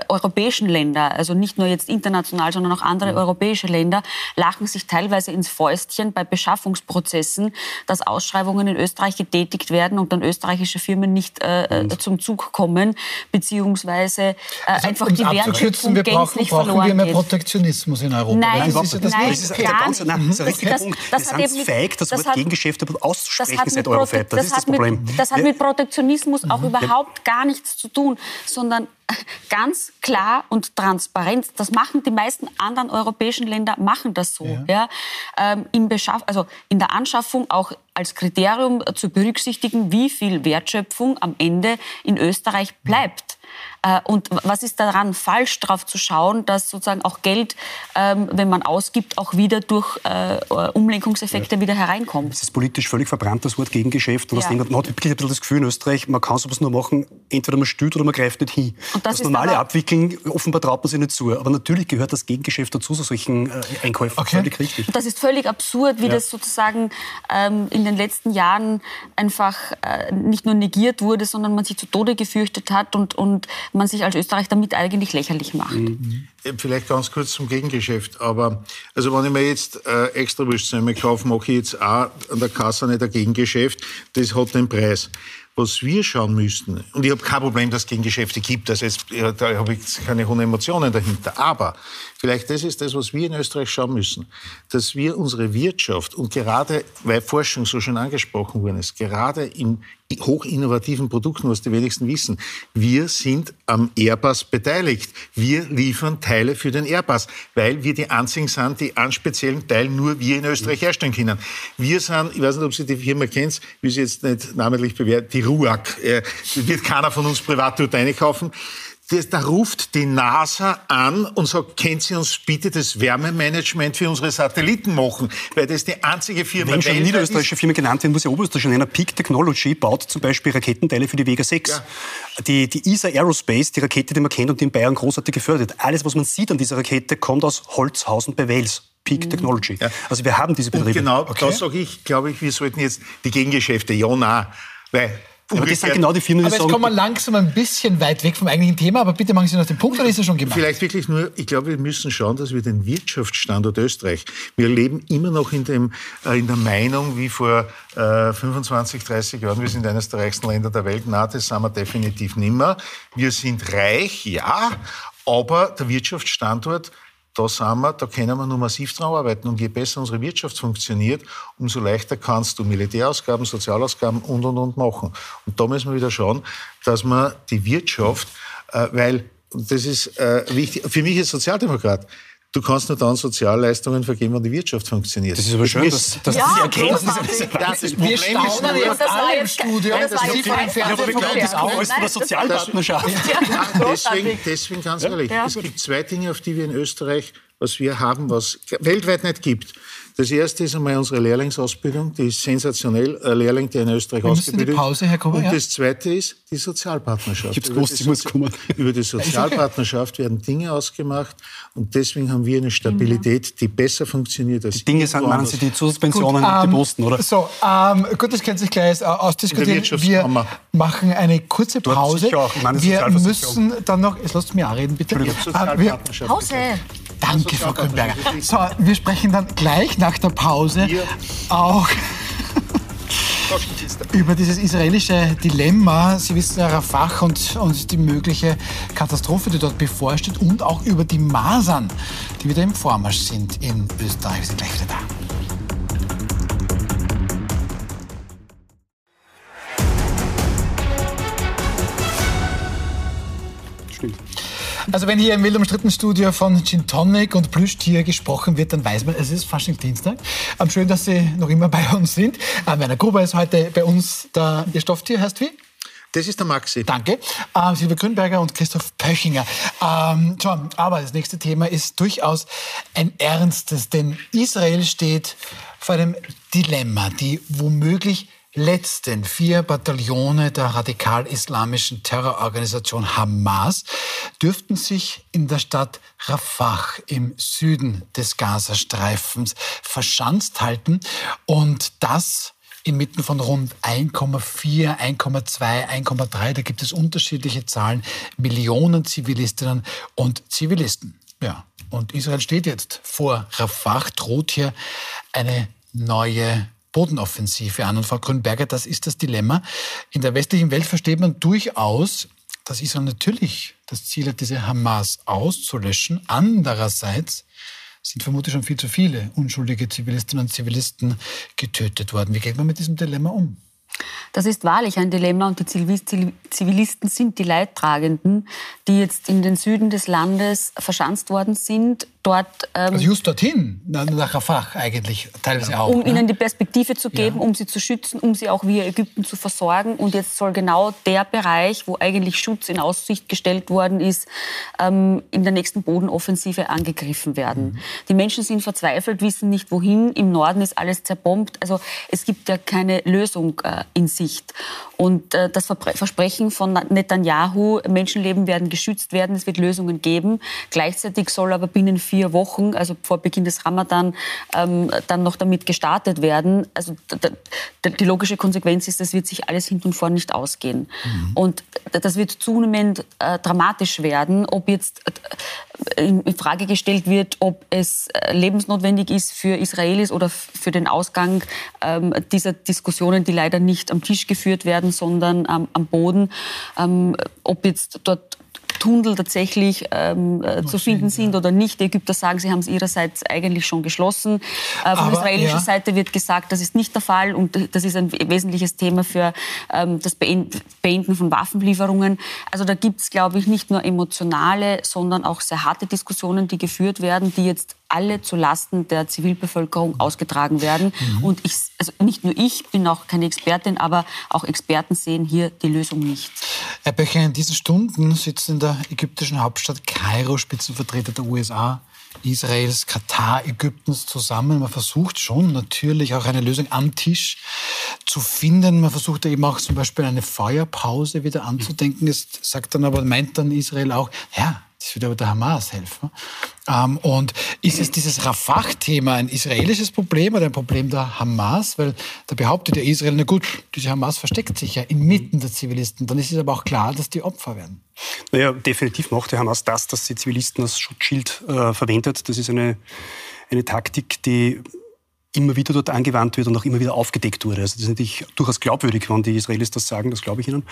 europäischen Länder, also nicht nur jetzt international, sondern auch andere mhm. europäische Länder, lachen sich teilweise ins Fäustchen bei Beschaffungsprozessen, dass Ausschreibungen in Österreich getätigt werden und dann österreichische Firmen nicht äh, mhm. zum Zug kommen, beziehungsweise äh, also, einfach um die Wertschöpfung wir brauchen, brauchen wir mehr Protektionismus in Europa. Nein, das ist, ja das nein, das ist gar ganz, nicht. Nein, das, das, das, das, das hat feig, das, das Wort Gegengeschäfte auszusprechen seit Eurofighter. Das, ist das Problem. Mit, das hat mit Protektionismus auch mhm. überhaupt gar nichts zu tun, sondern ganz klar und transparent. Das machen die meisten anderen europäischen Länder machen das so. Ja. ja ähm, im Beschaff also in der Anschaffung auch als Kriterium zu berücksichtigen, wie viel Wertschöpfung am Ende in Österreich bleibt. Äh, und was ist daran falsch, darauf zu schauen, dass sozusagen auch Geld, ähm, wenn man ausgibt, auch wieder durch äh, Umlenkungseffekte ja. wieder hereinkommt? Es ist politisch völlig verbrannt, das Wort Gegengeschäft. Und ja. man hat wirklich ein bisschen das Gefühl in Österreich, man kann sowas nur machen, entweder man stützt oder man greift nicht hin. Und das, das normale Abwickeln, offenbar traut man sich nicht zu. Aber natürlich gehört das Gegengeschäft dazu, so solchen äh, Einkäufen. Okay. Völlig richtig. Und das ist völlig absurd, wie ja. das sozusagen ähm, in den letzten Jahren einfach äh, nicht nur negiert wurde, sondern man sich zu Tode gefürchtet hat und, und man sich als Österreich damit eigentlich lächerlich macht. Mhm. Vielleicht ganz kurz zum Gegengeschäft. Aber also wenn ich mir jetzt äh, extra Würstchen kaufe, mache ich jetzt auch an der Kasse nicht ein Gegengeschäft. Das hat den Preis. Was wir schauen müssten, und ich habe kein Problem, dass es Gegengeschäfte gibt, also jetzt, da habe ich keine hohen Emotionen dahinter, aber vielleicht das ist das, was wir in Österreich schauen müssen, dass wir unsere Wirtschaft und gerade, weil Forschung so schon angesprochen worden ist, gerade in hochinnovativen Produkten, was die wenigsten wissen, wir sind am Airbus beteiligt. Wir liefern Teile für den Airbus, weil wir die einzigen sind, die einen speziellen Teil nur wir in Österreich herstellen können. Wir sind, ich weiß nicht, ob Sie die Firma kennen, will sie jetzt nicht namentlich bewerten, die RUAG. Äh, wird keiner von uns privat dort einkaufen da ruft die NASA an und sagt, können Sie uns bitte das Wärmemanagement für unsere Satelliten machen? Weil das die einzige Firma Wenn schon niederösterreichische Firma genannt werden, muss ich Oberösterreich nennen. Peak Technology baut zum Beispiel Raketenteile für die Vega 6. Ja. Die, die ESA Aerospace, die Rakete, die man kennt und die in Bayern großartig gefördert. Alles, was man sieht an dieser Rakete, kommt aus Holzhausen bei Wales. Peak mhm. Technology. Ja. Also wir haben diese Betriebe. Und genau, okay. das sage ich, glaube ich, wir sollten jetzt die Gegengeschäfte, ja, nein. Weil aber das sind genau die Firmen, die aber jetzt kommen wir langsam ein bisschen weit weg vom eigentlichen Thema, aber bitte machen Sie noch den Punkt, oder ist er schon gemacht? Vielleicht wirklich nur, ich glaube, wir müssen schauen, dass wir den Wirtschaftsstandort Österreich, wir leben immer noch in, dem, äh, in der Meinung, wie vor äh, 25, 30 Jahren, wir sind eines der reichsten Länder der Welt, na, das sind wir definitiv nimmer. Wir sind reich, ja, Aber der Wirtschaftsstandort, da, sind wir, da können wir nur massiv dran arbeiten. Und je besser unsere Wirtschaft funktioniert, umso leichter kannst du Militärausgaben, Sozialausgaben und, und, und machen. Und da müssen wir wieder schauen, dass man die Wirtschaft, äh, weil, das ist äh, wichtig, für mich als Sozialdemokrat, Du kannst nur dann Sozialleistungen vergeben, wenn die Wirtschaft funktioniert. Das ist aber schön, dass, dass ja, das, das, das, das Problem ist nur, das alle im Studio, das, das Sie von das auch ist eine Sozialpartnerschaft. deswegen, deswegen ganz ehrlich, es gibt zwei Dinge, auf die wir in Österreich, was wir haben, was weltweit nicht gibt. Das erste ist einmal unsere Lehrlingsausbildung, die ist sensationell, ein Lehrling, der in Österreich Wir ausgebildet ist. Pause, Herr Gruber, Und ja. das zweite ist die Sozialpartnerschaft. Ich gewusst, ich muss kommen. Über die Sozialpartnerschaft werden Dinge ausgemacht und deswegen haben wir eine Stabilität, die besser funktioniert als Die Dinge sind, meinen Sie, die Zusatzpensionen die ähm, Posten, oder? So, ähm, gut, das können Sie gleich äh, ausdiskutieren. Wir machen eine kurze Pause. Wir müssen dann noch, jetzt lasst mich auch reden, bitte. Äh, Pause. Danke, Frau Grünberger. So, wir sprechen dann gleich nach der Pause auch über dieses israelische Dilemma. Sie wissen ja, Rafah und, und die mögliche Katastrophe, die dort bevorsteht und auch über die Masern, die wieder im Vormarsch sind in Österreich. Wir sind gleich wieder da. Also wenn hier im wild umstrittenen Studio von Gin Tonic und Plüschtier gesprochen wird, dann weiß man, es ist Fasching-Dienstag. Ähm, schön, dass Sie noch immer bei uns sind. Ähm, Werner Gruber ist heute bei uns. Der, Ihr Stofftier heißt wie? Das ist der Maxi. Danke. Ähm, Silvia Grünberger und Christoph Pöchinger. Ähm, so, aber das nächste Thema ist durchaus ein ernstes, denn Israel steht vor einem Dilemma, die womöglich letzten vier Bataillone der radikal-islamischen Terrororganisation Hamas dürften sich in der Stadt Rafah im Süden des Gazastreifens verschanzt halten und das inmitten von rund 1,4, 1,2, 1,3, da gibt es unterschiedliche Zahlen, Millionen Zivilistinnen und Zivilisten. Ja, und Israel steht jetzt vor Rafah, droht hier eine neue Bodenoffensive an. Und Frau Grünberger, das ist das Dilemma. In der westlichen Welt versteht man durchaus, dass Israel natürlich das Ziel hat, diese Hamas auszulöschen. Andererseits sind vermutlich schon viel zu viele unschuldige Zivilistinnen und Zivilisten getötet worden. Wie geht man mit diesem Dilemma um? Das ist wahrlich ein Dilemma und die Zivilisten sind die Leidtragenden, die jetzt in den Süden des Landes verschanzt worden sind dort. Ähm, also just dorthin, nach Rafah eigentlich teilweise auch. Um ne? ihnen die Perspektive zu geben, ja. um sie zu schützen, um sie auch via Ägypten zu versorgen. Und jetzt soll genau der Bereich, wo eigentlich Schutz in Aussicht gestellt worden ist, ähm, in der nächsten Bodenoffensive angegriffen werden. Mhm. Die Menschen sind verzweifelt, wissen nicht wohin. Im Norden ist alles zerbombt. Also es gibt ja keine Lösung äh, in Sicht. Und äh, das Versprechen von Netanyahu, Menschenleben werden geschützt werden, es wird Lösungen geben. Gleichzeitig soll aber binnen vier Wochen, also vor Beginn des Ramadan, ähm, dann noch damit gestartet werden. Also die logische Konsequenz ist, das wird sich alles hinten und vorn nicht ausgehen. Mhm. Und das wird zunehmend äh, dramatisch werden, ob jetzt äh, in Frage gestellt wird, ob es äh, lebensnotwendig ist für Israelis oder für den Ausgang ähm, dieser Diskussionen, die leider nicht am Tisch geführt werden, sondern am Boden, ähm, ob jetzt dort Tunnel tatsächlich ähm, äh, zu finden sind oder nicht. Die Ägypter sagen, sie haben es ihrerseits eigentlich schon geschlossen. Äh, von Aber, israelischer ja. Seite wird gesagt, das ist nicht der Fall und das ist ein wesentliches Thema für ähm, das Beenden von Waffenlieferungen. Also da gibt es, glaube ich, nicht nur emotionale, sondern auch sehr harte Diskussionen, die geführt werden, die jetzt alle zu Lasten der Zivilbevölkerung ausgetragen werden. Mhm. Und ich, also nicht nur ich bin auch keine Expertin, aber auch Experten sehen hier die Lösung nicht. Herr Becher, in diesen Stunden sitzen in der ägyptischen Hauptstadt Kairo Spitzenvertreter der USA, Israels, Katar, Ägyptens zusammen. Man versucht schon natürlich auch eine Lösung am Tisch zu finden. Man versucht eben auch zum Beispiel eine Feuerpause wieder anzudenken. Es sagt dann aber, meint dann Israel auch, ja, das wird aber der Hamas helfen. Ähm, und ist es dieses Rafah-Thema ein israelisches Problem oder ein Problem der Hamas? Weil da behauptet ja Israel, na gut, diese Hamas versteckt sich ja inmitten der Zivilisten. Dann ist es aber auch klar, dass die Opfer werden. Naja, definitiv macht die Hamas das, dass sie Zivilisten als Schutzschild äh, verwendet. Das ist eine, eine Taktik, die immer wieder dort angewandt wird und auch immer wieder aufgedeckt wurde. Also das ist natürlich durchaus glaubwürdig, wenn die Israelis das sagen, das glaube ich ihnen.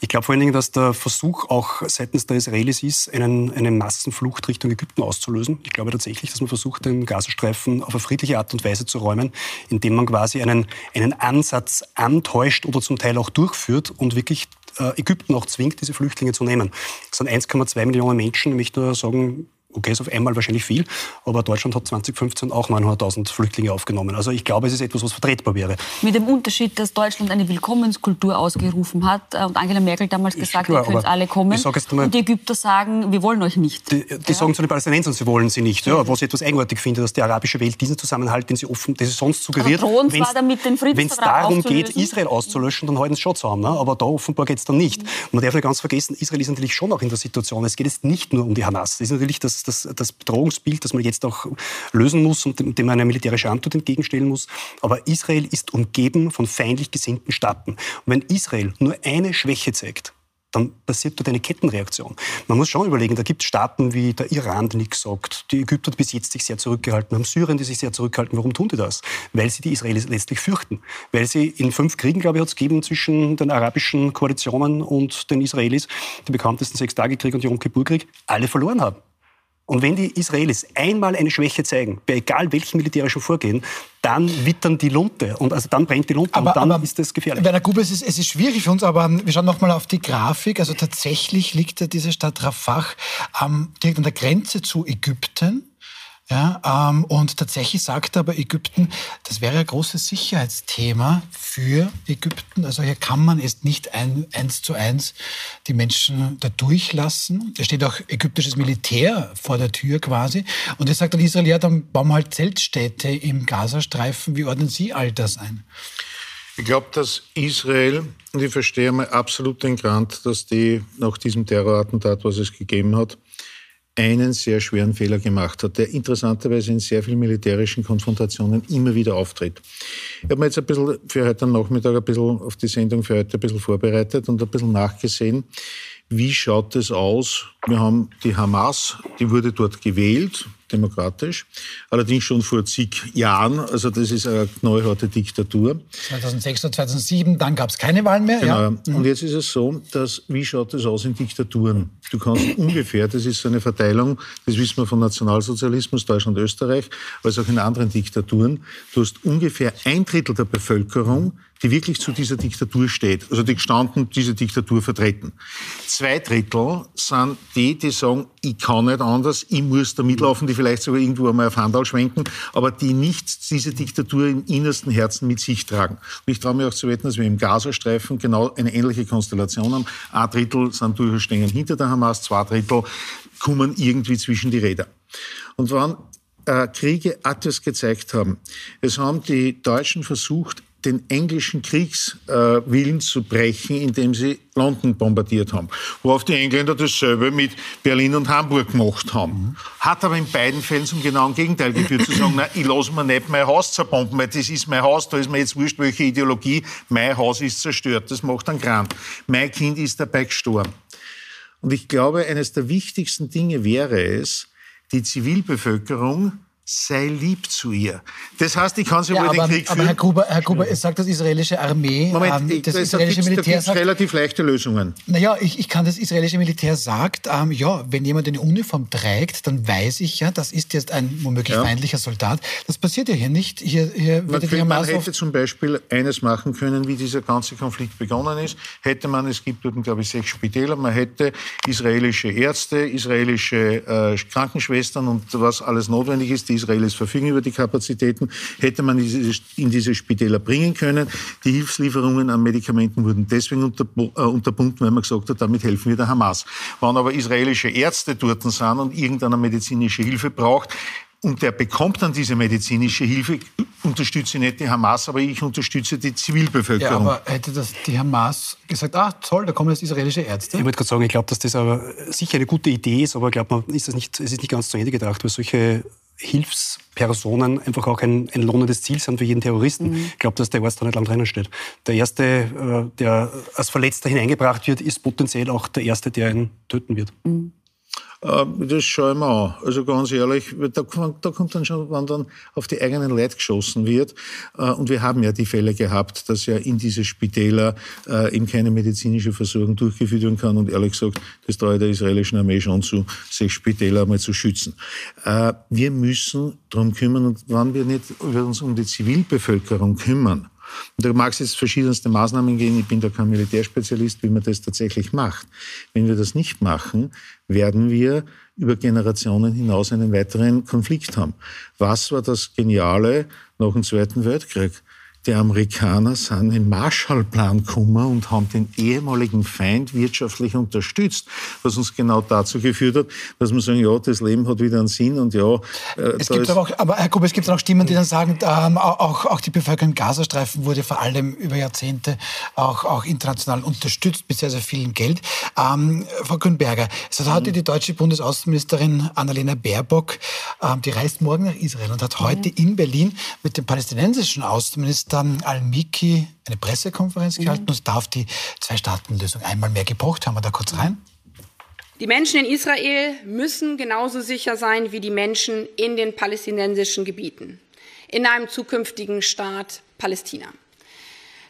Ich glaube vor allen Dingen, dass der Versuch auch seitens der Israelis ist, einen, eine Massenflucht Richtung Ägypten auszulösen. Ich glaube tatsächlich, dass man versucht, den Gazastreifen auf eine friedliche Art und Weise zu räumen, indem man quasi einen, einen Ansatz antäuscht oder zum Teil auch durchführt und wirklich äh, Ägypten auch zwingt, diese Flüchtlinge zu nehmen. Das sind 1,2 Millionen Menschen. Ich möchte nur sagen, okay, ist auf einmal wahrscheinlich viel, aber Deutschland hat 2015 auch 900.000 Flüchtlinge aufgenommen. Also ich glaube, es ist etwas, was vertretbar wäre. Mit dem Unterschied, dass Deutschland eine Willkommenskultur ausgerufen hat äh, und Angela Merkel damals gesagt hat, ihr könnt alle kommen. und die Ägypter sagen, wir wollen euch nicht. Die, die ja. sagen zu den Palästinensern, sie wollen sie nicht. Ja, was ich etwas eigenartig finde, dass die arabische Welt diesen Zusammenhalt, den sie offen, das ist sonst suggeriert, wenn es darum geht, Israel auszulöschen, dann halten sie schon zusammen. Ne? Aber da offenbar geht es dann nicht. Und man darf nicht ganz vergessen, Israel ist natürlich schon auch in der Situation, es geht jetzt nicht nur um die Hamas. Es ist natürlich das das, das Bedrohungsbild, das man jetzt auch lösen muss und dem man eine militärische Antwort entgegenstellen muss. Aber Israel ist umgeben von feindlich gesinnten Staaten. Und wenn Israel nur eine Schwäche zeigt, dann passiert dort eine Kettenreaktion. Man muss schon überlegen, da gibt es Staaten wie der Iran, der nichts sagt. Die Ägypter, bis jetzt sich sehr zurückgehalten haben. Syrien, die sich sehr zurückhalten. Warum tun die das? Weil sie die Israelis letztlich fürchten. Weil sie in fünf Kriegen, glaube ich, hat es gegeben zwischen den arabischen Koalitionen und den Israelis, die bekanntesten Sechstagekrieg und Yom Kippur-Krieg, alle verloren haben. Und wenn die Israelis einmal eine Schwäche zeigen, bei egal welchem militärischen Vorgehen, dann wittern die Lunte und also dann brennt die Lunte aber, und dann aber, ist das gefährlich. Werner Grube, es ist, es ist schwierig für uns, aber wir schauen nochmal auf die Grafik. Also tatsächlich liegt ja diese Stadt Rafah ähm, direkt an der Grenze zu Ägypten. Ja, ähm, und tatsächlich sagt aber Ägypten, das wäre ein großes Sicherheitsthema für Ägypten. Also hier kann man es nicht ein, eins zu eins die Menschen da durchlassen. Da steht auch ägyptisches Militär vor der Tür quasi. Und er sagt dann Israel, ja, dann bauen wir halt Zeltstädte im Gazastreifen. Wie ordnen Sie all das ein? Ich glaube, dass Israel, und ich verstehe mal absolut den Grant, dass die nach diesem Terrorattentat, was es gegeben hat, einen sehr schweren Fehler gemacht hat, der interessanterweise in sehr vielen militärischen Konfrontationen immer wieder auftritt. Ich habe mir jetzt ein bisschen für heute Nachmittag ein bisschen auf die Sendung für heute ein bisschen vorbereitet und ein bisschen nachgesehen. Wie schaut es aus? Wir haben die Hamas, die wurde dort gewählt, demokratisch, allerdings schon vor zig Jahren. Also das ist eine knallharte Diktatur. 2006 oder 2007, dann gab es keine Wahlen mehr. Genau. Ja. Mhm. Und jetzt ist es so, dass, wie schaut es aus in Diktaturen? Du kannst ungefähr, das ist so eine Verteilung, das wissen wir von Nationalsozialismus, Deutschland, Österreich, als auch in anderen Diktaturen, du hast ungefähr ein Drittel der Bevölkerung, die wirklich zu dieser Diktatur steht, also die gestanden diese Diktatur vertreten. Zwei Drittel sind die, die sagen, ich kann nicht anders, ich muss da mitlaufen, die vielleicht sogar irgendwo einmal auf Handel schwenken, aber die nicht diese Diktatur im innersten Herzen mit sich tragen. Und ich traue mir auch zu wetten, dass wir im Gazastreifen genau eine ähnliche Konstellation haben. Ein Drittel sind durchaus stehen hinter der Hamas, zwei Drittel kommen irgendwie zwischen die Räder. Und wann äh, Kriege etwas gezeigt haben. Es haben die Deutschen versucht, den englischen Kriegswillen zu brechen, indem sie London bombardiert haben. Worauf die Engländer dasselbe mit Berlin und Hamburg gemacht haben. Hat aber in beiden Fällen zum genauen Gegenteil geführt, zu sagen, na, ich lasse mir nicht mein Haus zerbomben, weil das ist mein Haus, da ist mir jetzt wurscht, welche Ideologie, mein Haus ist zerstört, das macht einen Kran. Mein Kind ist dabei gestorben. Und ich glaube, eines der wichtigsten Dinge wäre es, die Zivilbevölkerung sei lieb zu ihr. Das heißt, ich kann sie ja, wohl den Krieg führen. Aber Herr Gruber, Herr Gruber, es sagt das israelische Armee, Moment, ähm, das, das israelische da Militär da sagt, relativ leichte Lösungen. Naja, ich, ich kann das israelische Militär sagt, ähm, ja, wenn jemand eine Uniform trägt, dann weiß ich ja, das ist jetzt ein womöglich ja. feindlicher Soldat. Das passiert ja hier nicht. Hier, hier man, könnte, man hätte zum Beispiel eines machen können, wie dieser ganze Konflikt begonnen ist. Hätte man, es gibt dort, glaube ich, sechs Spitäler, man hätte israelische Ärzte, israelische äh, Krankenschwestern und was alles notwendig ist, die Israelis verfügen über die Kapazitäten, hätte man in diese Spitäler bringen können. Die Hilfslieferungen an Medikamenten wurden deswegen äh, unterbunden, weil man gesagt hat, damit helfen wir der Hamas. Wenn aber israelische Ärzte dort sind und irgendeine medizinische Hilfe braucht, und der bekommt dann diese medizinische Hilfe, unterstütze nicht die Hamas, aber ich unterstütze die Zivilbevölkerung. Ja, aber hätte das die Hamas gesagt, ah toll, da kommen jetzt israelische Ärzte? Ich wollte gerade sagen, ich glaube, dass das aber sicher eine gute Idee ist, aber ich glaube, ist das nicht, es ist nicht ganz zu Ende gedacht, weil solche Hilfspersonen einfach auch ein, ein lohnendes Ziel sind für jeden Terroristen. Mhm. Ich glaube, dass der Arzt da nicht lang drinnen steht. Der Erste, äh, der als Verletzter hineingebracht wird, ist potenziell auch der Erste, der ihn töten wird. Mhm. Äh, das schaue ich mir an. Also ganz ehrlich, da, da kommt dann schon, wenn dann auf die eigenen Leute geschossen wird. Äh, und wir haben ja die Fälle gehabt, dass ja in diese Spitäler äh, eben keine medizinische Versorgung durchgeführt werden kann. Und ehrlich gesagt, das traue der israelischen Armee schon zu, sich Spitäler einmal zu schützen. Wir müssen darum kümmern, und wenn wir nicht uns um die Zivilbevölkerung kümmern, und da mag es jetzt verschiedenste Maßnahmen gehen. Ich bin da kein Militärspezialist, wie man das tatsächlich macht. Wenn wir das nicht machen, werden wir über Generationen hinaus einen weiteren Konflikt haben. Was war das Geniale nach dem Zweiten Weltkrieg? Die Amerikaner sind im Marshallplan gekommen und haben den ehemaligen Feind wirtschaftlich unterstützt, was uns genau dazu geführt hat, dass wir sagen, ja, das Leben hat wieder einen Sinn und ja. Äh, es gibt aber, auch, aber Herr Gruber, es gibt auch Stimmen, die dann sagen, ähm, auch, auch die Bevölkerung im Gazastreifen wurde vor allem über Jahrzehnte auch, auch international unterstützt mit sehr, sehr viel Geld. Ähm, Frau Grünberger, es hat heute die deutsche Bundesaußenministerin Annalena Baerbock, ähm, die reist morgen nach Israel und hat heute mhm. in Berlin mit dem palästinensischen Außenminister dann Al-Miki eine Pressekonferenz gehalten mhm. und darf die Zwei-Staaten-Lösung einmal mehr gebraucht. Haben wir da kurz rein? Die Menschen in Israel müssen genauso sicher sein wie die Menschen in den palästinensischen Gebieten, in einem zukünftigen Staat Palästina.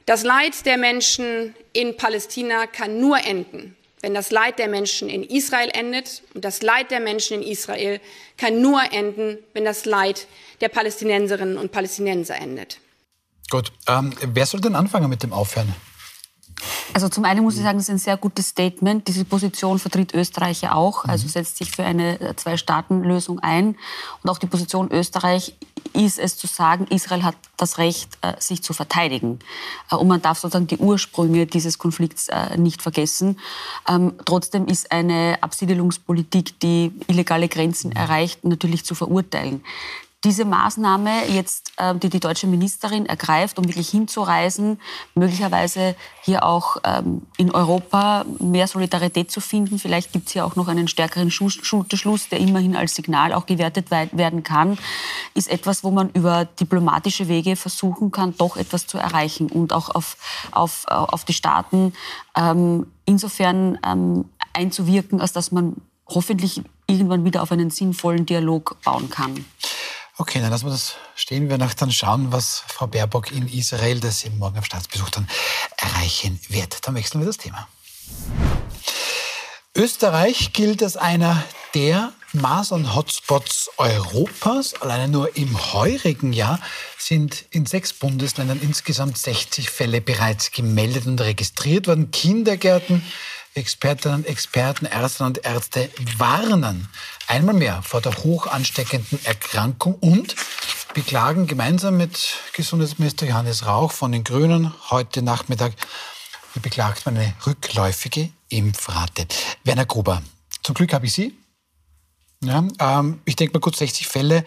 Das Leid der Menschen in Palästina kann nur enden, wenn das Leid der Menschen in Israel endet. Und das Leid der Menschen in Israel kann nur enden, wenn das Leid der Palästinenserinnen und Palästinenser endet. Gut. Ähm, wer soll denn anfangen mit dem Aufhören? Also zum einen muss ich sagen, das ist ein sehr gutes Statement. Diese Position vertritt Österreich ja auch, also setzt sich für eine äh, Zwei-Staaten-Lösung ein. Und auch die Position Österreich ist es zu sagen, Israel hat das Recht, äh, sich zu verteidigen. Äh, und man darf sozusagen die Ursprünge dieses Konflikts nicht vergessen. Ähm, trotzdem ist eine Absiedelungspolitik, die illegale Grenzen erreicht, natürlich zu verurteilen diese Maßnahme jetzt, äh, die die deutsche Ministerin ergreift, um wirklich hinzureisen, möglicherweise hier auch ähm, in Europa mehr Solidarität zu finden. Vielleicht gibt es hier auch noch einen stärkeren Schulterschluss, der immerhin als Signal auch gewertet werden kann, ist etwas, wo man über diplomatische Wege versuchen kann, doch etwas zu erreichen und auch auf, auf, auf die Staaten ähm, insofern ähm, einzuwirken, als dass man hoffentlich irgendwann wieder auf einen sinnvollen Dialog bauen kann. Okay, dann lassen wir das stehen. Wir noch dann schauen, was Frau Baerbock in Israel, das sie morgen auf Staatsbesuch dann erreichen wird. Dann wechseln wir das Thema. Österreich gilt als einer der Masern-Hotspots Europas. Alleine nur im heurigen Jahr sind in sechs Bundesländern insgesamt 60 Fälle bereits gemeldet und registriert worden. Kindergärten, Expertinnen und Experten, Ärzte und Ärzte warnen einmal mehr vor der hoch ansteckenden Erkrankung und beklagen gemeinsam mit Gesundheitsminister Johannes Rauch von den Grünen heute Nachmittag beklagt man eine rückläufige Impfrate. Werner Gruber, zum Glück habe ich Sie. Ja, ähm, ich denke mal gut 60 Fälle,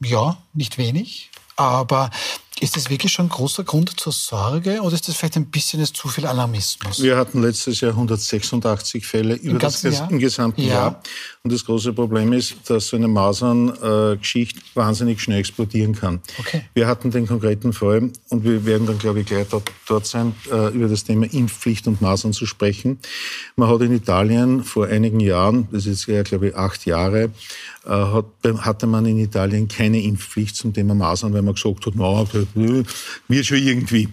ja, nicht wenig. Aber ist das wirklich schon ein großer Grund zur Sorge oder ist das vielleicht ein bisschen zu viel Alarmismus? Wir hatten letztes Jahr 186 Fälle über das Jahr? im gesamten ja. Jahr. Und das große Problem ist, dass so eine Masern-Geschichte wahnsinnig schnell explodieren kann. Okay. Wir hatten den konkreten Fall und wir werden dann, glaube ich, gleich dort, dort sein, äh, über das Thema Impfpflicht und Masern zu sprechen. Man hat in Italien vor einigen Jahren, das ist jetzt, glaube ich, acht Jahre, äh, hat, hatte man in Italien keine Impfpflicht zum Thema Masern, weil man gesagt hat, na, wird schon irgendwie.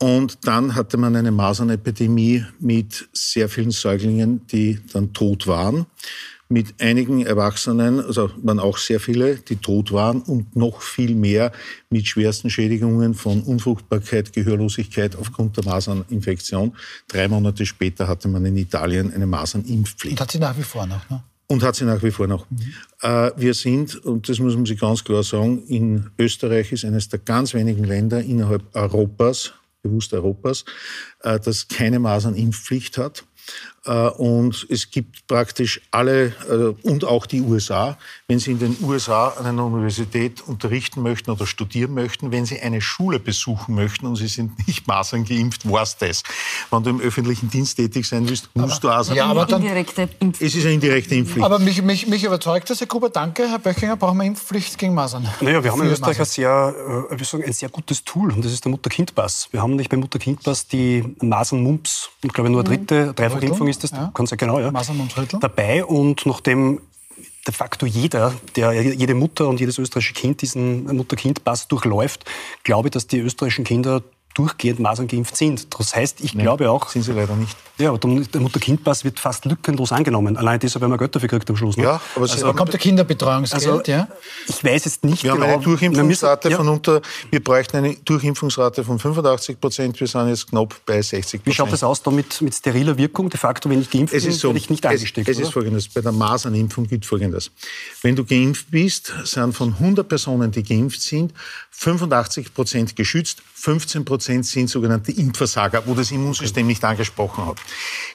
Und dann hatte man eine Masernepidemie mit sehr vielen Säuglingen, die dann tot waren. Mit einigen Erwachsenen, also waren auch sehr viele, die tot waren und noch viel mehr mit schwersten Schädigungen von Unfruchtbarkeit, Gehörlosigkeit aufgrund der Maserninfektion. Drei Monate später hatte man in Italien eine Masernimpfpflicht. Und hat sie nach wie vor noch, ne? Und hat sie nach wie vor noch. Mhm. Äh, wir sind, und das muss man sich ganz klar sagen, in Österreich ist eines der ganz wenigen Länder innerhalb Europas, bewusst Europas, äh, das keine Masernimpfpflicht hat. Äh, und es gibt praktisch alle, äh, und auch die USA, wenn Sie in den USA an einer Universität unterrichten möchten oder studieren möchten, wenn Sie eine Schule besuchen möchten und Sie sind nicht Masern geimpft, war es das. Wenn du im öffentlichen Dienst tätig sein willst, musst aber, du auch Ja, aber dann, indirekte Impfpflicht. Es ist eine indirekte Impfpflicht. Aber mich, mich, mich überzeugt das, Herr Gruber. Danke, Herr Böchinger. Brauchen wir Impfpflicht gegen Masern? Naja, wir haben in Österreich ein sehr, äh, sagen, ein sehr gutes Tool und das ist der Mutter-Kind-Pass. Wir haben nicht beim Mutter-Kind-Pass die Masern-Mumps und glaube nur eine dritte, dreifach Nachrimpfung ist das, ja. kann sein, genau, ja, Masern- dabei. Und nachdem de facto jeder, der, jede Mutter und jedes österreichische Kind diesen Mutter-Kind-Pass durchläuft, glaube ich, dass die österreichischen Kinder durchgehend Masern geimpft sind. Das heißt, ich Nein, glaube auch... Sind sie leider nicht. Ja, aber der Mutter-Kind-Pass wird fast lückenlos angenommen. Allein deshalb, weil man Geld dafür kriegt am Schluss. Ne? Ja, aber Also, da kommt der Kinderbetreuungsgeld, Also, ja? Ich weiß jetzt nicht Wir haben genau... eine Durchimpfungsrate Ja. von unter, wir bräuchten eine Durchimpfungsrate von 85 Prozent. Wir sind jetzt knapp bei 60 Prozent. Wie schaut das aus da mit, mit steriler Wirkung? De facto, wenn ich geimpft Es bin, ist so, werde ich nicht es, angesteckt. es oder? ist folgendes, bei der Masernimpfung gilt folgendes. Wenn du geimpft bist, sind von 100 Personen, die geimpft sind, 85 Prozent geschützt, 15 Prozent sind sogenannte Impfversager, wo das Immunsystem nicht angesprochen hat.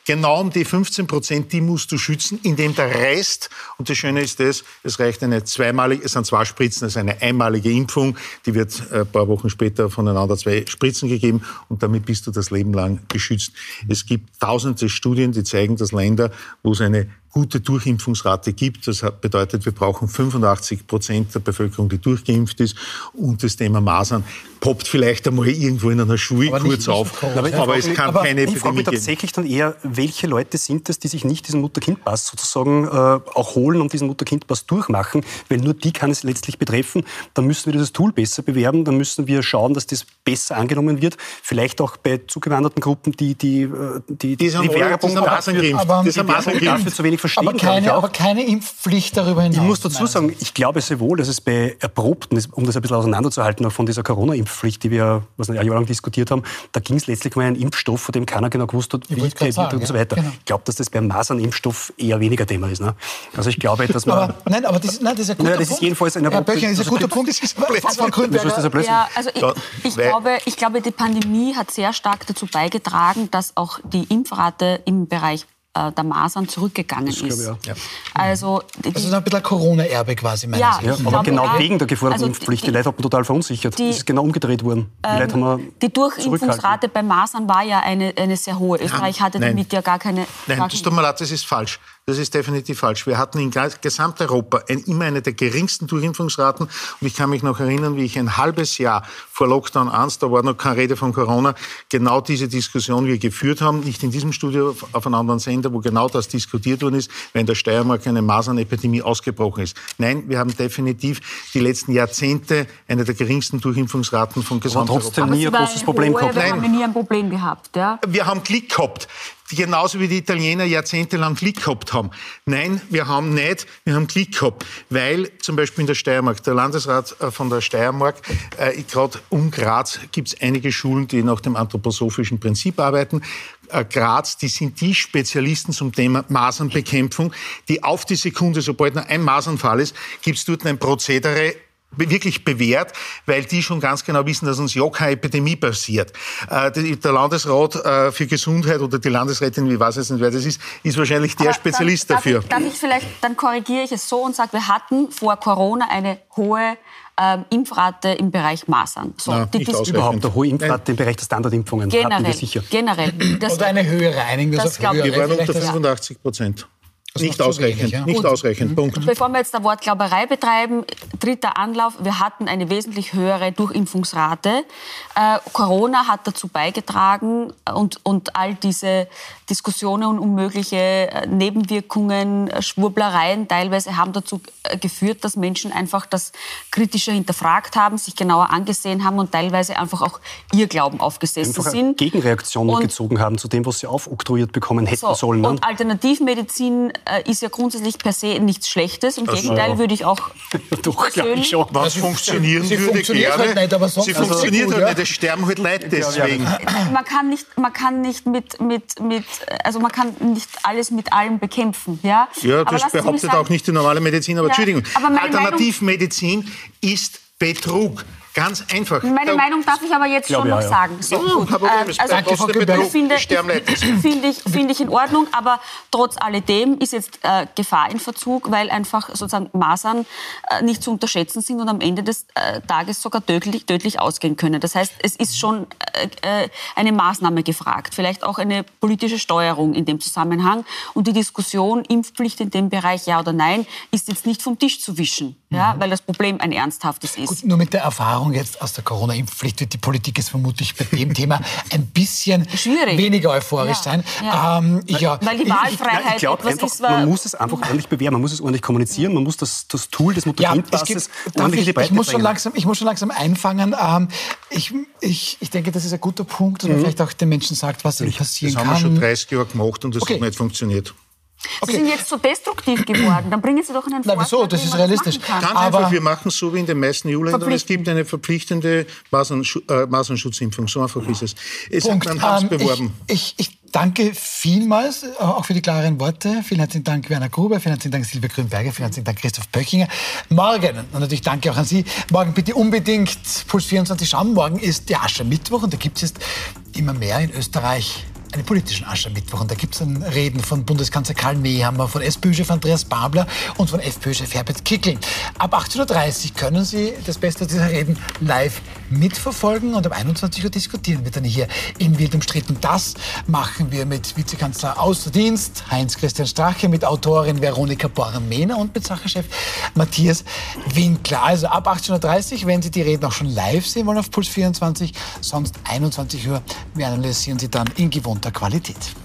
Genau um die 15 Prozent, die musst du schützen, indem der Rest, und das Schöne ist das, es reicht eine zweimalige, es sind zwei Spritzen, es ist eine einmalige Impfung, die wird äh, ein paar Wochen später voneinander zwei Spritzen gegeben und damit bist du das Leben lang geschützt. Es gibt tausende Studien, die zeigen, dass Länder, wo es eine gute Durchimpfungsrate gibt. Das bedeutet, wir brauchen 85 Prozent der Bevölkerung, die durchgeimpft ist. Und das Thema Masern poppt vielleicht einmal irgendwo in einer Schule Aber nicht- kurz nicht auf. groß, aber, ja. es kann Aber keine Ich frage Epidemie mich geben. tatsächlich dann eher, welche Leute sind es, die sich nicht diesen Mutter-Kind-Pass sozusagen äh, auch holen und diesen Mutter-Kind-Pass durchmachen, weil nur die kann es letztlich betreffen. Dann müssen wir dieses Tool besser bewerben, dann müssen wir schauen, dass das besser angenommen wird. Vielleicht auch bei zugewanderten Gruppen, die die, äh, die, Die sind alle- Werbung die sind dafür, Masern aber- die die sind Werbung Masern dafür geimpft. zu wenig verstehen, Aber keine, auch. aber keine Impfpflicht darüber hinaus. Ich muss dazu sagen, ich glaube sehr wohl, dass es bei Erprobten, um das ein bisschen auseinanderzuhalten, auch von dieser Corona-Impfpflicht, die wir was ein Jahr lang diskutiert haben, da ging es letztlich um einen Impfstoff, von dem keiner genau gewusst hat, wie der wird sagen, und so weiter. genau. Ich glaube, dass das beim Masernimpfstoff eher weniger Thema ist. Ne? Also ich glaube, dass man... Aber, nein, aber das, nein, das ist ein guter Naja, das ist jedenfalls ein Herr Böchner, das ist ein also guter das Punkt. ist Frau Grünberger? Ja, also ich, ich, glaube, ich glaube, die Pandemie hat sehr stark dazu beigetragen, dass auch die Impfrate im Bereich der Masern zurückgegangen ist. glaube ich auch. Ja. Also, die, das ist ein bisschen ein Corona-Erbe quasi, meinen Ja, Sie? Ja, Ich aber genau wegen der geforderten Also Impfpflicht. Die, die- Leute haben total verunsichert. die- das ist genau umgedreht worden. Die Leute haben die Durchimpfungsrate bei Masern war ja eine, eine sehr hohe. Österreich hatte nein. damit ja gar keine. Nein, gar das keine- tut mir leid, das ist falsch. Das ist definitiv falsch. Wir hatten in ganz- Gesamteuropa ein, immer eine der geringsten Durchimpfungsraten. Und ich kann mich noch erinnern, wie ich ein halbes Jahr vor Lockdown 1, da war noch keine Rede von Corona, genau diese Diskussion wir geführt haben. Nicht in diesem Studio, auf- einem anderen Sender, wo genau das diskutiert worden ist, wenn in der Steiermark eine Masernepidemie ausgebrochen ist. Nein, wir haben definitiv die letzten Jahrzehnte eine der geringsten Durchimpfungsraten von Gesamteuropa. trotzdem Aber nie sie ein großes Problem gehabt. Wir Nein. haben nie ein Problem gehabt. Ja? wir haben Klick gehabt. Genauso wie die Italiener jahrzehntelang Klick gehabt haben. Nein, wir haben nicht, wir haben Klick gehabt. Weil zum Beispiel in der Steiermark, der Landesrat äh, von der Steiermark, äh, gerade um Graz gibt es einige Schulen, die nach dem anthroposophischen Prinzip arbeiten. Äh, Graz, die sind die Spezialisten zum Thema Masernbekämpfung, die auf die Sekunde, sobald noch ein Masernfall ist, gibt es dort ein Prozedere, wirklich bewährt, weil die schon ganz genau wissen, dass uns ja keine Epidemie passiert. Äh, die- der Landesrat äh, für Gesundheit oder die Landesrätin, wie weiß ich jetzt nicht, wer das ist, ist wahrscheinlich der Aber Spezialist dann, dafür. Darf ich, darf ich vielleicht, dann korrigiere ich es so und sage, wir hatten vor Corona eine hohe ähm, Impfrate im Bereich Masern. So, Na, die ausreichend. überhaupt eine hohe Impfrate im Bereich der Standardimpfungen. Hatten wir generell, sicher. generell. Das, Oder eine höhere, einigen wir Das das auf glaub ich. höhere. Wir waren Vielleicht unter das- 85 Prozent. Das Nicht zu wenig, ausreichend, ja. nicht Gut. ausreichend. Punkt. Bevor wir jetzt da Wortglauberei betreiben, dritter Anlauf, wir hatten eine wesentlich höhere Durchimpfungsrate. Äh, Corona hat dazu beigetragen äh, und, und all diese Diskussionen um mögliche äh, Nebenwirkungen, äh, Schwurblereien teilweise haben dazu geführt, dass Menschen einfach das kritischer hinterfragt haben, sich genauer angesehen haben und teilweise einfach auch ihr Glauben aufgesessen Einfach eine sind. Gegenreaktion Und- gezogen haben zu dem, was sie aufoktroyiert bekommen hätten So, sollen. Ne? Und Alternativmedizin ist ja grundsätzlich per se nichts Schlechtes. Im Gegenteil ja. würde ich auch Doch, glaube ich schon. Was funktionieren sie würde funktioniert gerne. halt nicht, aber sonst sie sie funktioniert gut, halt ja. nicht. Es sterben halt Leute deswegen. man kann nicht, man kann nicht mit, mit, mit, also man kann nicht alles mit allem bekämpfen, ja. Ja, Aber das Sie behauptet sagen, auch nicht die normale Medizin. Aber Ja, Entschuldigung, aber Alternativmedizin ist Betrug. Ganz einfach. Meine Da- Meinung darf ich aber jetzt schon ja, noch ja. sagen. So, Ja, gut. Problem. Ähm, Es also, trotzdem ich Betrug. finde, finde ich, finde ich in Ordnung, aber trotz alledem ist jetzt äh, Gefahr in Verzug, weil einfach sozusagen Masern äh, nicht zu unterschätzen sind und am Ende des äh, Tages sogar tödlich, tödlich ausgehen können. Das heißt, es ist schon äh, äh, eine Maßnahme gefragt, vielleicht auch eine politische Steuerung in dem Zusammenhang. Und die Diskussion Impfpflicht in dem Bereich ja oder nein ist jetzt nicht vom Tisch zu wischen, ja, weil das Problem ein ernsthaftes ist. Gut, nur mit der Erfahrung Erfahrung jetzt aus der Corona-Impfpflicht wird die Politik jetzt vermutlich bei dem Thema ein bisschen Schwierig. weniger euphorisch Ja. sein. Ja. Ähm, ja. Weil die Ich- Wahlfreiheit ich glaube etwas einfach, ist, man muss es einfach ordentlich bewerben, man muss es ordentlich kommunizieren, man muss das, das Tool des Ja, es Mutter-Kind-Passes gibt, darf ordentlich in ich, die ich, Breite muss schon bringen. langsam, ich muss schon langsam einfangen. Ähm, ich, ich, ich denke, das ist ein guter Punkt, dass man vielleicht auch den Menschen sagt, was ihnen passieren Das haben wir schon kann. 30 Jahre gemacht und das Okay. hat nicht funktioniert. Sie sind jetzt so destruktiv geworden. Dann bringen Sie doch einen Na, Vorschlag, wieso? Das ist man realistisch. Ganz Aber- einfach, wir machen es so wie in den meisten EU-Ländern. Es gibt eine verpflichtende Masernschu äh, Masernschutzimpfung. So einfach ist es. es Punkt. Man hat es Ähm, beworben. Ich, ich, ich danke vielmals, äh, auch für die klaren Worte. Vielen herzlichen Dank, Werner Gruber. Vielen herzlichen Dank, Silvia Grünberger. Vielen herzlichen Dank, Christoph Böckinger. Morgen, und natürlich danke auch an Sie, morgen bitte unbedingt Puls 24 schauen. Morgen ist der Aschermittwoch und da gibt es jetzt immer mehr in Österreich einen politischen Aschermittwoch. Und da gibt es dann Reden von Bundeskanzler Karl Nehammer, von SPÖ-Chef Andreas Babler und von FPÖ-Chef Herbert Kickling. Ab 18.30 Uhr können Sie das Beste dieser Reden live mitverfolgen und ab 21 Uhr diskutieren wir dann hier in Wild umstritten. Das machen wir mit Vizekanzler Außendienst Heinz-Christian Strache, mit Autorin Veronika Born-Mehner und mit Sachchef Matthias Winkler. Also ab 18.30 Uhr, wenn Sie die Reden auch schon live sehen wollen auf Puls 24, sonst 21 Uhr, wir analysieren sie dann in gewohnter Qualität.